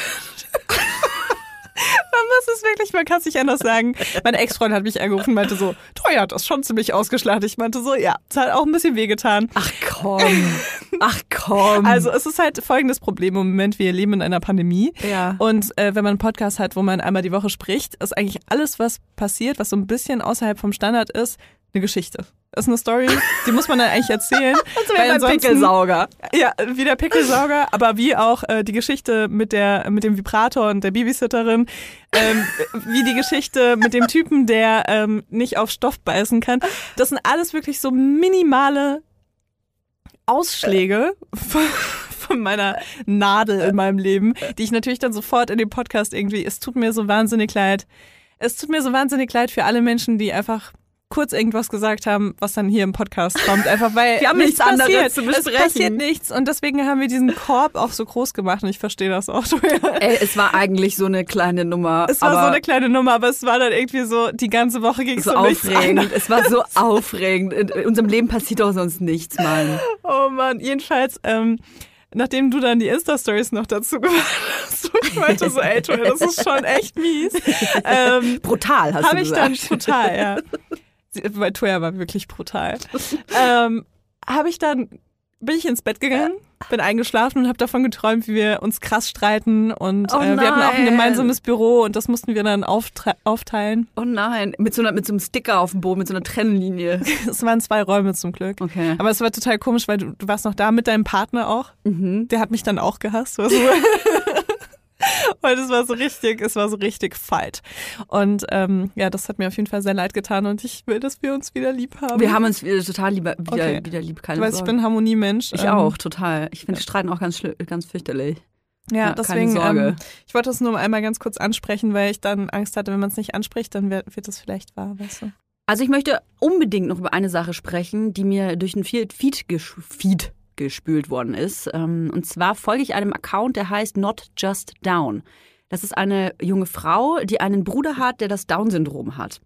Man muss es wirklich, man kann es nicht anders sagen. Meine Ex-Freundin hat mich angerufen und meinte so, hat das schon ziemlich ausgeschlachtet. Ich meinte so, ja, es hat auch ein bisschen wehgetan. Ach komm. Ach komm. Also es ist halt folgendes Problem im Moment, wir leben in einer Pandemie. Ja. Und äh, wenn man einen Podcast hat, wo man einmal die Woche spricht, ist eigentlich alles, was passiert, was so ein bisschen außerhalb vom Standard ist, eine Geschichte. Ist eine Story, die muss man dann eigentlich erzählen. weil ansonsten- Pickelsauger. Ja, wie der Pickelsauger, aber wie auch äh, die Geschichte mit der mit dem Vibrator und der Babysitterin, ähm, wie die Geschichte mit dem Typen, der ähm, nicht auf Stoff beißen kann. Das sind alles wirklich so minimale Ausschläge von, von meiner Nadel in meinem Leben, die ich natürlich dann sofort in dem Podcast irgendwie. Es tut mir so wahnsinnig leid. Es tut mir so wahnsinnig leid für alle Menschen, die einfach kurz irgendwas gesagt haben, was dann hier im Podcast kommt. Einfach weil Wir haben nichts anderes passiert. zu Es besprechen. passiert nichts und deswegen haben wir diesen Korb auch so groß gemacht und ich verstehe das auch. Ey, es war eigentlich so eine kleine Nummer. Es war so eine kleine Nummer, aber es war dann irgendwie so, die ganze Woche ging es so um aufregend. Es war so aufregend. In unserem Leben passiert doch sonst nichts, Mann. Oh Mann, jedenfalls, ähm, nachdem du dann die Insta-Stories noch dazu gemacht hast, und ich meinte so, ey, Toya, das ist schon echt mies. Ähm, Brutal, hast habe du ich dann gesagt. brutal, ja. Weil Toya war wirklich brutal. ähm, habe ich dann, bin ich ins Bett gegangen, bin eingeschlafen und habe davon geträumt, wie wir uns krass streiten und Oh äh, wir hatten auch ein gemeinsames Büro und das mussten wir dann aufteilen. Oh nein, mit so, einer, mit so einem Sticker auf dem Boden, mit so einer Trennlinie. Es waren zwei Räume zum Glück. Okay. Aber es war total komisch, weil du, du warst noch da mit deinem Partner auch. Mhm. Der hat mich dann auch gehasst. War so und es war so richtig, es war so richtig fight. Und ähm, ja, das hat mir auf jeden Fall sehr leid getan und ich will, dass wir uns wieder lieb haben. Wir haben uns wieder total lieber, wieder, Okay. wieder lieb, keine du weißt, ich bin ein Harmoniemensch. ich ähm, auch, total. Ich finde Streiten auch ganz, ganz fürchterlich. Ja, Ja, deswegen, keine Sorge. ähm, ich wollte das nur einmal ganz kurz ansprechen, weil ich dann Angst hatte, wenn man es nicht anspricht, dann wird, wird es vielleicht wahr, weißt du. Also ich möchte unbedingt noch über eine Sache sprechen, die mir durch den Feed, Feed, Feed gespült worden ist. Ähm, Und zwar folge ich einem Account, der heißt Not Just Down. Das ist eine junge Frau, die einen Bruder hat, der das Down-Syndrom hat.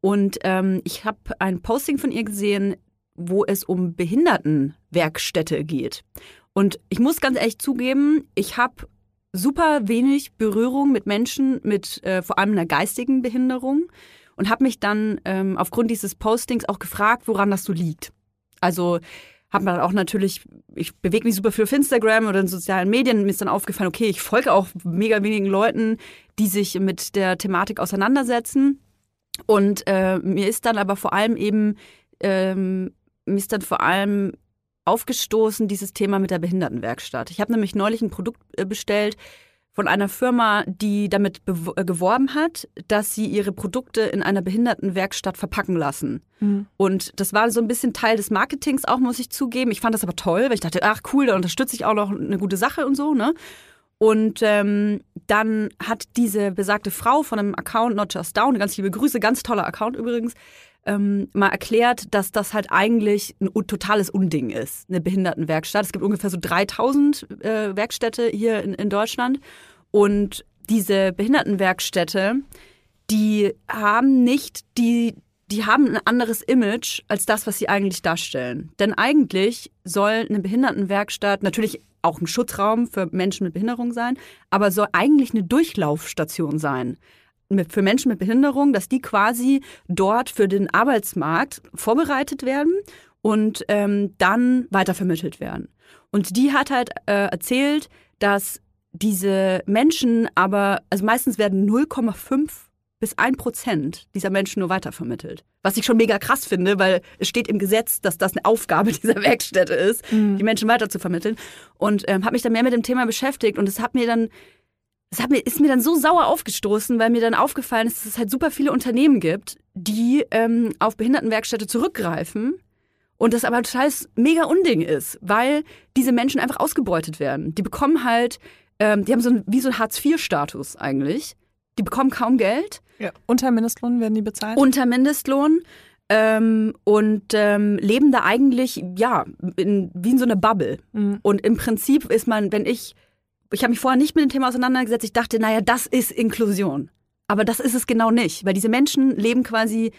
Und ähm, ich habe ein Posting von ihr gesehen, wo es um Behindertenwerkstätte geht. Und ich muss ganz ehrlich zugeben, ich habe super wenig Berührung mit Menschen mit äh, vor allem einer geistigen Behinderung und habe mich dann ähm, aufgrund dieses Postings auch gefragt, woran das so liegt. Also habe dann auch natürlich, ich bewege mich super viel auf Instagram oder in sozialen Medien, mir ist dann aufgefallen, okay, ich folge auch mega wenigen Leuten, die sich mit der Thematik auseinandersetzen. Und äh, mir ist dann aber vor allem eben, ähm, mir ist dann vor allem aufgestoßen, dieses Thema mit der Behindertenwerkstatt. Ich habe nämlich neulich ein Produkt äh, bestellt von einer Firma, die damit äh, geworben hat, dass sie ihre Produkte in einer Behindertenwerkstatt verpacken lassen. Und das war so ein bisschen Teil des Marketings auch, muss ich zugeben. Ich fand das aber toll, weil ich dachte, ach cool, da unterstütze ich auch noch eine gute Sache und so, ne? Und ähm, dann hat diese besagte Frau von einem Account, Not Just Down, ganz liebe Grüße, ganz toller Account übrigens, ähm, mal erklärt, dass das halt eigentlich ein totales Unding ist, eine Behindertenwerkstatt. Es gibt ungefähr so 3000 äh, Werkstätte hier in, in Deutschland. Und diese Behindertenwerkstätte, die haben nicht die, die haben ein anderes Image als das, was sie eigentlich darstellen. Denn eigentlich soll eine Behindertenwerkstatt natürlich auch ein Schutzraum für Menschen mit Behinderung sein, aber soll eigentlich eine Durchlaufstation sein. für Menschen mit Behinderung, dass die quasi dort für den Arbeitsmarkt vorbereitet werden und ähm, dann weitervermittelt werden. Und die hat halt äh, erzählt, dass diese Menschen aber, also meistens werden 0,5 bis 1 Prozent dieser Menschen nur weitervermittelt. Was ich schon mega krass finde, weil es steht im Gesetz, dass das eine Aufgabe dieser Werkstätte ist, mhm. die Menschen weiterzuvermitteln. Und ähm, habe mich dann mehr mit dem Thema beschäftigt und es hat mir dann es hat mir, ist mir dann so sauer aufgestoßen, weil mir dann aufgefallen ist, dass es halt super viele Unternehmen gibt, die ähm, auf Behindertenwerkstätte zurückgreifen und das aber ein totales mega Unding ist, weil diese Menschen einfach ausgebeutet werden. Die bekommen halt, ähm, die haben so ein, wie so ein Hartz-IV-Status eigentlich. Die bekommen kaum Geld. Ja, unter Mindestlohn werden die bezahlt? Unter Mindestlohn. Ähm, und ähm, leben da eigentlich, ja, in, wie in so einer Bubble. Mhm. Und im Prinzip ist man, wenn ich ich habe mich vorher nicht mit dem Thema auseinandergesetzt. Ich dachte, naja, das ist Inklusion. Aber das ist es genau nicht, weil diese Menschen leben quasi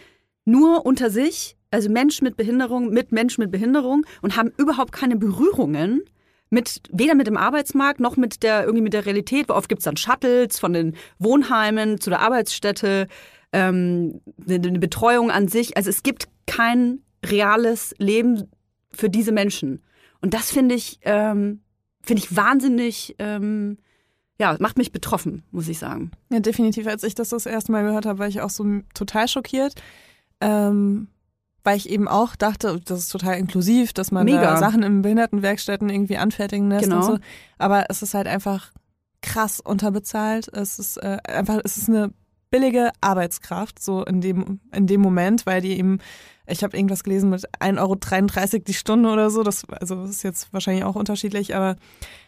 nur unter sich, also Mensch mit Behinderung mit Mensch mit Behinderung und haben überhaupt keine Berührungen mit weder mit dem Arbeitsmarkt noch mit der irgendwie mit der Realität. Wo oft gibt es dann Shuttles von den Wohnheimen zu der Arbeitsstätte, ähm, eine Betreuung an sich. Also es gibt kein reales Leben für diese Menschen. Und das finde ich ähm, finde ich wahnsinnig, ähm, ja, macht mich betroffen, muss ich sagen. Ja, definitiv. Als ich das das erste Mal gehört habe, war ich auch so total schockiert. Ähm, weil ich eben auch dachte, das ist total inklusiv, dass man Mega. da Sachen in Behindertenwerkstätten irgendwie anfertigen lässt genau. und so. Aber es ist halt einfach krass unterbezahlt. Es ist äh, einfach, es ist eine billige Arbeitskraft, so in dem, in dem Moment, weil die eben, ich habe irgendwas gelesen mit 1,33 Euro die Stunde oder so, das, also das ist jetzt wahrscheinlich auch unterschiedlich, aber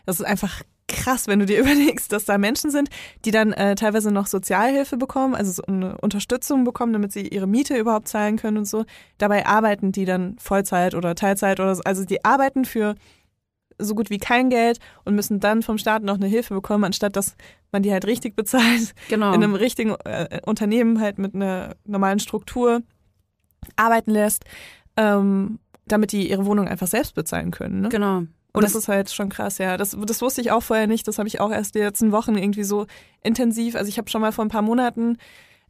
das ist einfach krass, wenn du dir überlegst, dass da Menschen sind, die dann äh, teilweise noch Sozialhilfe bekommen, also so eine Unterstützung bekommen, damit sie ihre Miete überhaupt zahlen können und so. Dabei arbeiten die dann Vollzeit oder Teilzeit oder so. Also die arbeiten für so gut wie kein Geld und müssen dann vom Staat noch eine Hilfe bekommen, anstatt dass man die halt richtig bezahlt. Genau. In einem richtigen äh, Unternehmen halt mit einer normalen Struktur arbeiten lässt, ähm, damit die ihre Wohnung einfach selbst bezahlen können. Ne? Genau. Und das, ist halt schon krass, ja. Das, das wusste ich auch vorher nicht. Das habe ich auch erst die letzten Wochen irgendwie so intensiv. Also ich habe schon mal vor ein paar Monaten,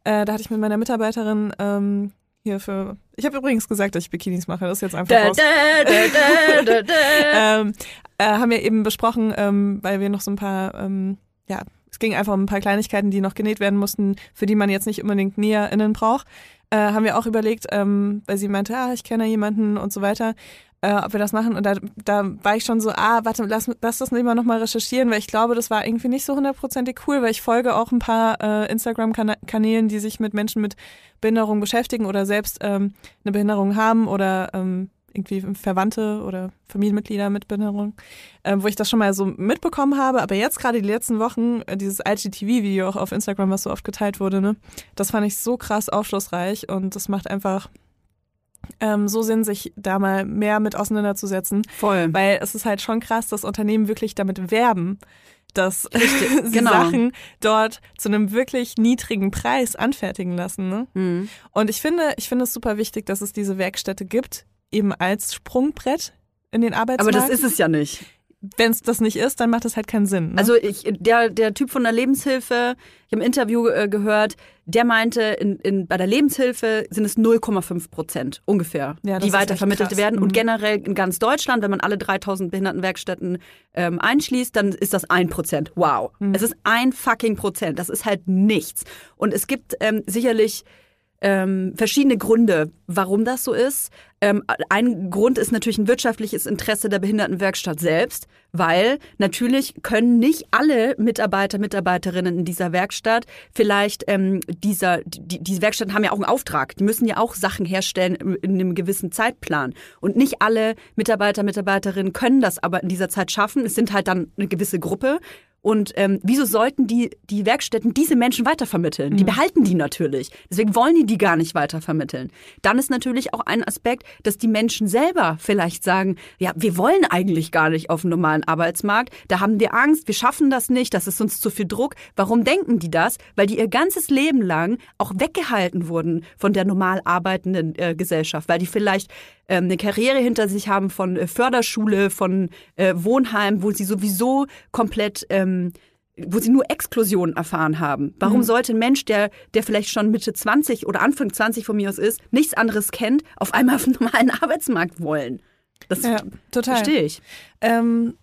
äh, da hatte ich mit meiner Mitarbeiterin ähm, hier für. Ich habe übrigens gesagt, dass ich Bikinis mache. Das ist jetzt einfach da, raus. Da, da, ähm, äh, haben wir eben besprochen, ähm, weil wir noch so ein paar, ähm, ja, es ging einfach um ein paar Kleinigkeiten, die noch genäht werden mussten, für die man jetzt nicht unbedingt NäherInnen braucht. Äh, haben wir auch überlegt, ähm, weil sie meinte, ah, ich kenne jemanden und so weiter, äh, ob wir das machen. Und da, da war ich schon so, ah, warte, lass, lass das lieber nochmal recherchieren, weil ich glaube, das war irgendwie nicht so hundertprozentig cool, weil ich folge auch ein paar äh, Instagram-Kanälen, die sich mit Menschen mit Behinderung beschäftigen oder selbst ähm, eine Behinderung haben oder ähm, irgendwie Verwandte oder Familienmitglieder mit Behinderung, äh, wo ich das schon mal so mitbekommen habe. Aber jetzt gerade die letzten Wochen, äh, dieses IGTV-Video auch auf Instagram, was so oft geteilt wurde, ne, das fand ich so krass aufschlussreich und das macht einfach ähm, so Sinn, sich da mal mehr mit auseinanderzusetzen. Voll. Weil es ist halt schon krass, dass Unternehmen wirklich damit werben, dass sie genau. Sachen dort zu einem wirklich niedrigen Preis anfertigen lassen. Ne? Mhm. Und ich finde, ich finde es super wichtig, dass es diese Werkstätte gibt, eben als Sprungbrett in den Arbeitsmarkt. Aber das ist es ja nicht wenn es das nicht ist, dann macht das halt keinen Sinn. Ne? Also ich, der, der Typ von der Lebenshilfe, ich habe im Interview äh, gehört, der meinte, in, in, bei der Lebenshilfe sind es 0,5 Prozent ungefähr, ja, die weitervermittelt werden. Mhm. Und generell in ganz Deutschland, wenn man alle 3000 Behindertenwerkstätten ähm, einschließt, dann ist das ein Prozent. Wow. Mhm. Es ist ein fucking Prozent. Das ist halt nichts. Und es gibt ähm, sicherlich ähm, verschiedene Gründe, warum das so ist. Ähm, ein Grund ist natürlich ein wirtschaftliches Interesse der Behindertenwerkstatt selbst, weil natürlich können nicht alle Mitarbeiter, Mitarbeiterinnen in dieser Werkstatt vielleicht ähm, dieser, die, diese Werkstätten haben ja auch einen Auftrag. Die müssen ja auch Sachen herstellen in einem gewissen Zeitplan. Und nicht alle Mitarbeiter, Mitarbeiterinnen können das aber in dieser Zeit schaffen. Es sind halt dann eine gewisse Gruppe. Und ähm, wieso sollten die, die Werkstätten diese Menschen weitervermitteln? Die mhm. behalten die natürlich. Deswegen wollen die die gar nicht weitervermitteln. Dann ist natürlich auch ein Aspekt, dass die Menschen selber vielleicht sagen, ja, wir wollen eigentlich gar nicht auf dem normalen Arbeitsmarkt. Da haben wir Angst, wir schaffen das nicht, das ist uns zu viel Druck. Warum denken die das? Weil die ihr ganzes Leben lang auch weggehalten wurden von der normal arbeitenden äh, Gesellschaft, weil die vielleicht eine Karriere hinter sich haben von äh, Förderschule, von äh, Wohnheim, wo sie sowieso komplett ähm, wo sie nur Exklusionen erfahren haben. Warum Mhm. sollte ein Mensch, der, der vielleicht schon Mitte 20 oder Anfang 20 von mir aus ist, nichts anderes kennt, auf einmal auf den normalen Arbeitsmarkt wollen? Das Ja, total. verstehe ich. Ähm,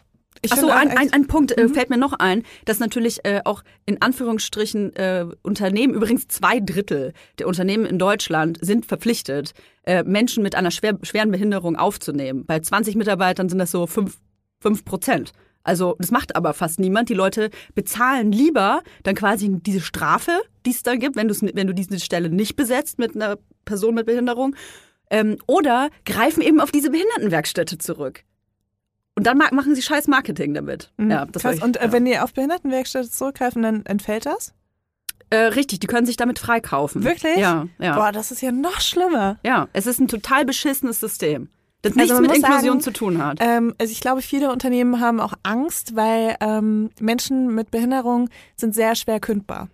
ich Achso, auch ein, ein, ein Punkt Mhm. äh, fällt mir noch ein, dass natürlich äh, auch in Anführungsstrichen äh, Unternehmen, übrigens zwei Drittel der Unternehmen in Deutschland sind verpflichtet, äh, Menschen mit einer schwer, schweren Behinderung aufzunehmen. Bei 20 Mitarbeitern sind das so fünf fünf Prozent. Also das macht aber fast niemand. Die Leute bezahlen lieber dann quasi diese Strafe, die es da gibt, wenn, wenn du diese Stelle nicht besetzt mit einer Person mit Behinderung. Ähm, oder greifen eben auf diese Behindertenwerkstätte zurück. Und dann ma machen sie scheiß Marketing damit. Mhm, Ja, das krass. ich, Und äh, ja. wenn die auf Behindertenwerkstätte zurückgreifen, dann entfällt das? äh, richtig, die können sich damit freikaufen. Wirklich? Ja, ja. Boah, das ist ja noch schlimmer. ja, es ist ein total beschissenes System, das Also nichts mit Inklusion sagen, zu tun hat. Ähm, also ich glaube, viele Unternehmen haben auch Angst, weil ähm, Menschen mit Behinderung sind sehr schwer kündbar.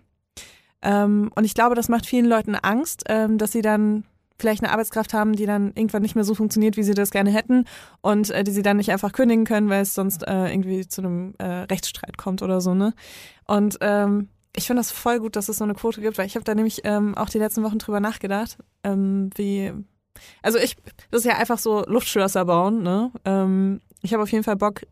Ähm, und ich glaube, das macht vielen Leuten Angst, ähm, dass sie dann vielleicht eine Arbeitskraft haben, die dann irgendwann nicht mehr so funktioniert, wie sie das gerne hätten und äh, die sie dann nicht einfach kündigen können, weil es sonst äh, irgendwie zu einem äh, Rechtsstreit kommt oder so, ne? Und ähm, ich finde das voll gut, dass es so eine Quote gibt, weil ich habe da nämlich ähm, auch die letzten Wochen drüber nachgedacht, ähm, wie also ich, das ist ja einfach so Luftschlösser bauen, ne? Ähm, ich habe auf jeden Fall Bock,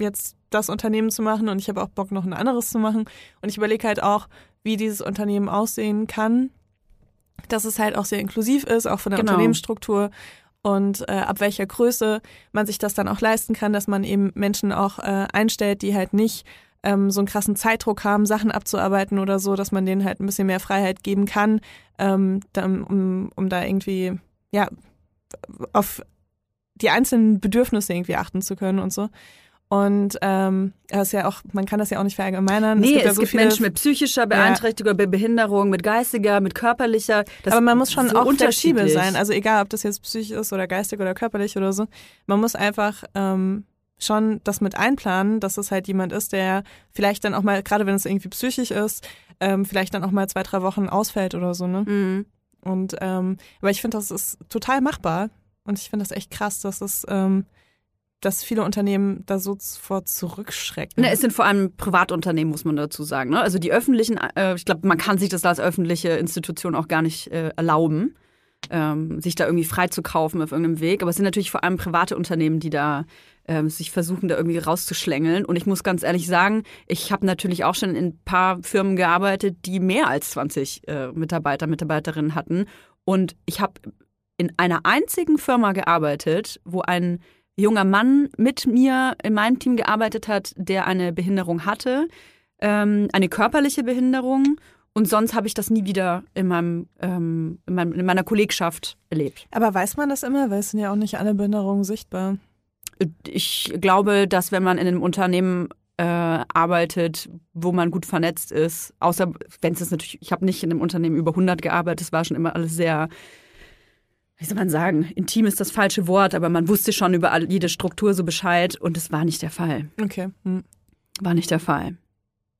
jetzt das Unternehmen zu machen und ich habe auch Bock, noch ein anderes zu machen. Und ich überlege halt auch, wie dieses Unternehmen aussehen kann, dass es halt auch sehr inklusiv ist, auch von der Genau. Unternehmensstruktur und äh, ab welcher Größe man sich das dann auch leisten kann, dass man eben Menschen auch äh, einstellt, die halt nicht ähm, so einen krassen Zeitdruck haben, Sachen abzuarbeiten oder so, dass man denen halt ein bisschen mehr Freiheit geben kann, ähm, dann, um, um da irgendwie, ja, auf die einzelnen Bedürfnisse irgendwie achten zu können und so. Und ähm, das ja auch, man kann das ja auch nicht verallgemeinern. Nee, es gibt, ja so viele, Menschen mit psychischer Beeinträchtigung, mit Behinderung, mit geistiger, mit körperlicher. Aber man muss schon so auch flexibel sein. Also egal, ob das jetzt psychisch ist oder geistig oder körperlich oder so. Man muss einfach ähm, schon das mit einplanen, dass es halt jemand ist, der vielleicht dann auch mal, gerade wenn es irgendwie psychisch ist, ähm, vielleicht dann auch mal zwei, drei Wochen ausfällt oder so, ne? Mhm. Und ähm, aber ich finde, das ist total machbar. Und ich finde das echt krass, dass es, ähm, dass viele Unternehmen da so vor zurückschrecken. Ne, es sind vor allem Privatunternehmen, muss man dazu sagen. Ne? Also die öffentlichen, äh, ich glaube, man kann sich das als öffentliche Institution auch gar nicht äh, erlauben, ähm, sich da irgendwie freizukaufen auf irgendeinem Weg. Aber es sind natürlich vor allem private Unternehmen, die da ähm, sich versuchen, da irgendwie rauszuschlängeln. Und ich muss ganz ehrlich sagen, ich habe natürlich auch schon in ein paar Firmen gearbeitet, die mehr als 20 äh, Mitarbeiter, Mitarbeiterinnen hatten. Und ich habe in einer einzigen Firma gearbeitet, wo ein junger Mann mit mir in meinem Team gearbeitet hat, der eine Behinderung hatte, ähm, eine körperliche Behinderung. Und sonst habe ich das nie wieder in, meinem, ähm, in, meinem, in meiner Kollegschaft erlebt. Aber weiß man das immer? Weil es sind ja auch nicht alle Behinderungen sichtbar. Ich glaube, dass wenn man in einem Unternehmen äh, arbeitet, wo man gut vernetzt ist, außer wenn es natürlich, ich habe nicht in einem Unternehmen über 100 gearbeitet, es war schon immer alles sehr, wie soll man sagen, intim ist das falsche Wort, aber man wusste schon über jede Struktur so Bescheid und es war nicht der Fall. Okay. Hm. War nicht der Fall.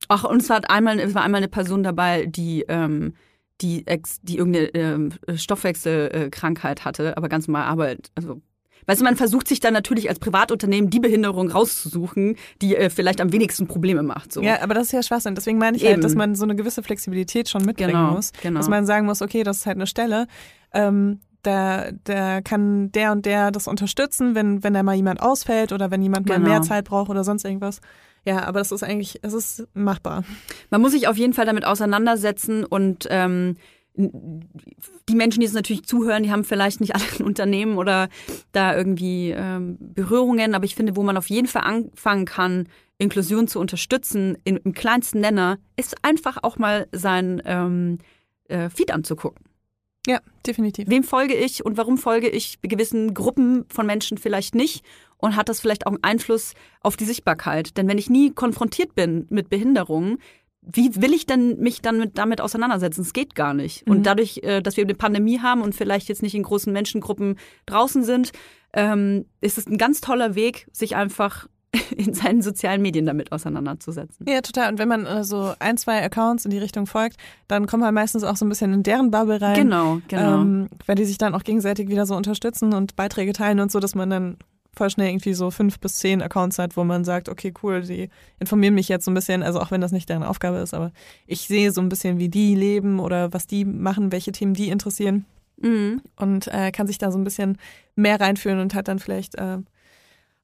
Ach, und es war einmal, es war einmal eine Person dabei, die, ähm, die, ex, die irgendeine ähm, Stoffwechselkrankheit hatte, aber ganz normal Arbeit. Also, weißt du, man versucht sich dann natürlich als Privatunternehmen die Behinderung rauszusuchen, die äh, vielleicht am wenigsten Probleme macht. So. Ja, aber das ist ja Schwachsinn. Deswegen meine ich Eben. halt, dass man so eine gewisse Flexibilität schon mitbringen Genau, muss. genau. Dass man sagen muss, okay, das ist halt eine Stelle. Ähm, da, da kann der und der das unterstützen, wenn, wenn da mal jemand ausfällt oder wenn jemand mal Genau. mehr Zeit braucht oder sonst irgendwas. Ja, aber das ist eigentlich, es ist machbar. Man muss sich auf jeden Fall damit auseinandersetzen und ähm, die Menschen, die jetzt natürlich zuhören, die haben vielleicht nicht alle ein Unternehmen oder da irgendwie ähm, Berührungen, aber ich finde, wo man auf jeden Fall anfangen kann, Inklusion zu unterstützen, in, im kleinsten Nenner, ist einfach auch mal sein ähm, äh, Feed anzugucken. Ja, definitiv. Wem folge ich und warum folge ich gewissen Gruppen von Menschen vielleicht nicht? Und hat das vielleicht auch einen Einfluss auf die Sichtbarkeit? Denn wenn ich nie konfrontiert bin mit Behinderungen, wie will ich denn mich dann mit, damit auseinandersetzen? Es geht gar nicht. Mhm. Und dadurch, äh, dass wir eine Pandemie haben und vielleicht jetzt nicht in großen Menschengruppen draußen sind, ähm, ist es ein ganz toller Weg, sich einfach in seinen sozialen Medien damit auseinanderzusetzen. Ja, total. Und wenn man äh, so ein, zwei Accounts in die Richtung folgt, dann kommt man meistens auch so ein bisschen in deren Bubble rein. Genau, genau. Ähm, weil die sich dann auch gegenseitig wieder so unterstützen und Beiträge teilen und so, dass man dann voll schnell irgendwie so fünf bis zehn Accounts hat, wo man sagt, okay, cool, die informieren mich jetzt so ein bisschen, also auch wenn das nicht deren Aufgabe ist, aber ich sehe so ein bisschen, wie die leben oder was die machen, welche Themen die interessieren Mhm. und äh, kann sich da so ein bisschen mehr reinfühlen und hat dann vielleicht äh,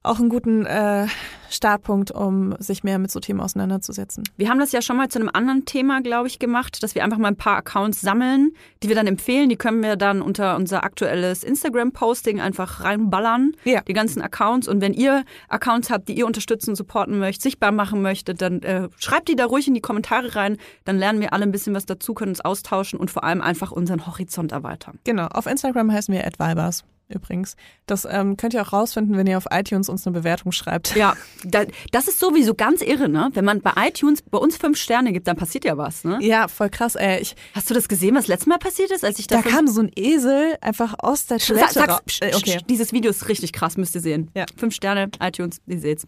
auch einen guten äh, Startpunkt, um sich mehr mit so Themen auseinanderzusetzen. Wir haben das ja schon mal zu einem anderen Thema, glaube ich, gemacht, dass wir einfach mal ein paar Accounts sammeln, die wir dann empfehlen. Die können wir dann unter unser aktuelles Instagram-Posting einfach reinballern, Ja. die ganzen Accounts. Und wenn ihr Accounts habt, die ihr unterstützen, supporten möchtet, sichtbar machen möchtet, dann äh, schreibt die da ruhig in die Kommentare rein. Dann lernen wir alle ein bisschen was dazu, können uns austauschen und vor allem einfach unseren Horizont erweitern. Genau, auf Instagram heißen wir @vibers übrigens. Das ähm, könnt ihr auch rausfinden, wenn ihr auf iTunes uns eine Bewertung schreibt. Ja, da, das ist sowieso ganz irre, ne? Wenn man bei iTunes bei uns fünf Sterne gibt, dann passiert ja was, ne? Ja, voll krass, ey. Ich, Hast du das gesehen, was letztes Mal passiert ist, als ich da fünf- kam so ein Esel einfach aus der Toilette Sag, sag's, Äh, okay. okay. Dieses Video ist richtig krass, müsst ihr sehen. Ja. Fünf Sterne, iTunes, ihr seht's.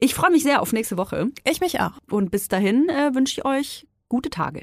Ich freue mich sehr auf nächste Woche Ich mich auch. und bis dahin äh, wünsche ich euch gute Tage.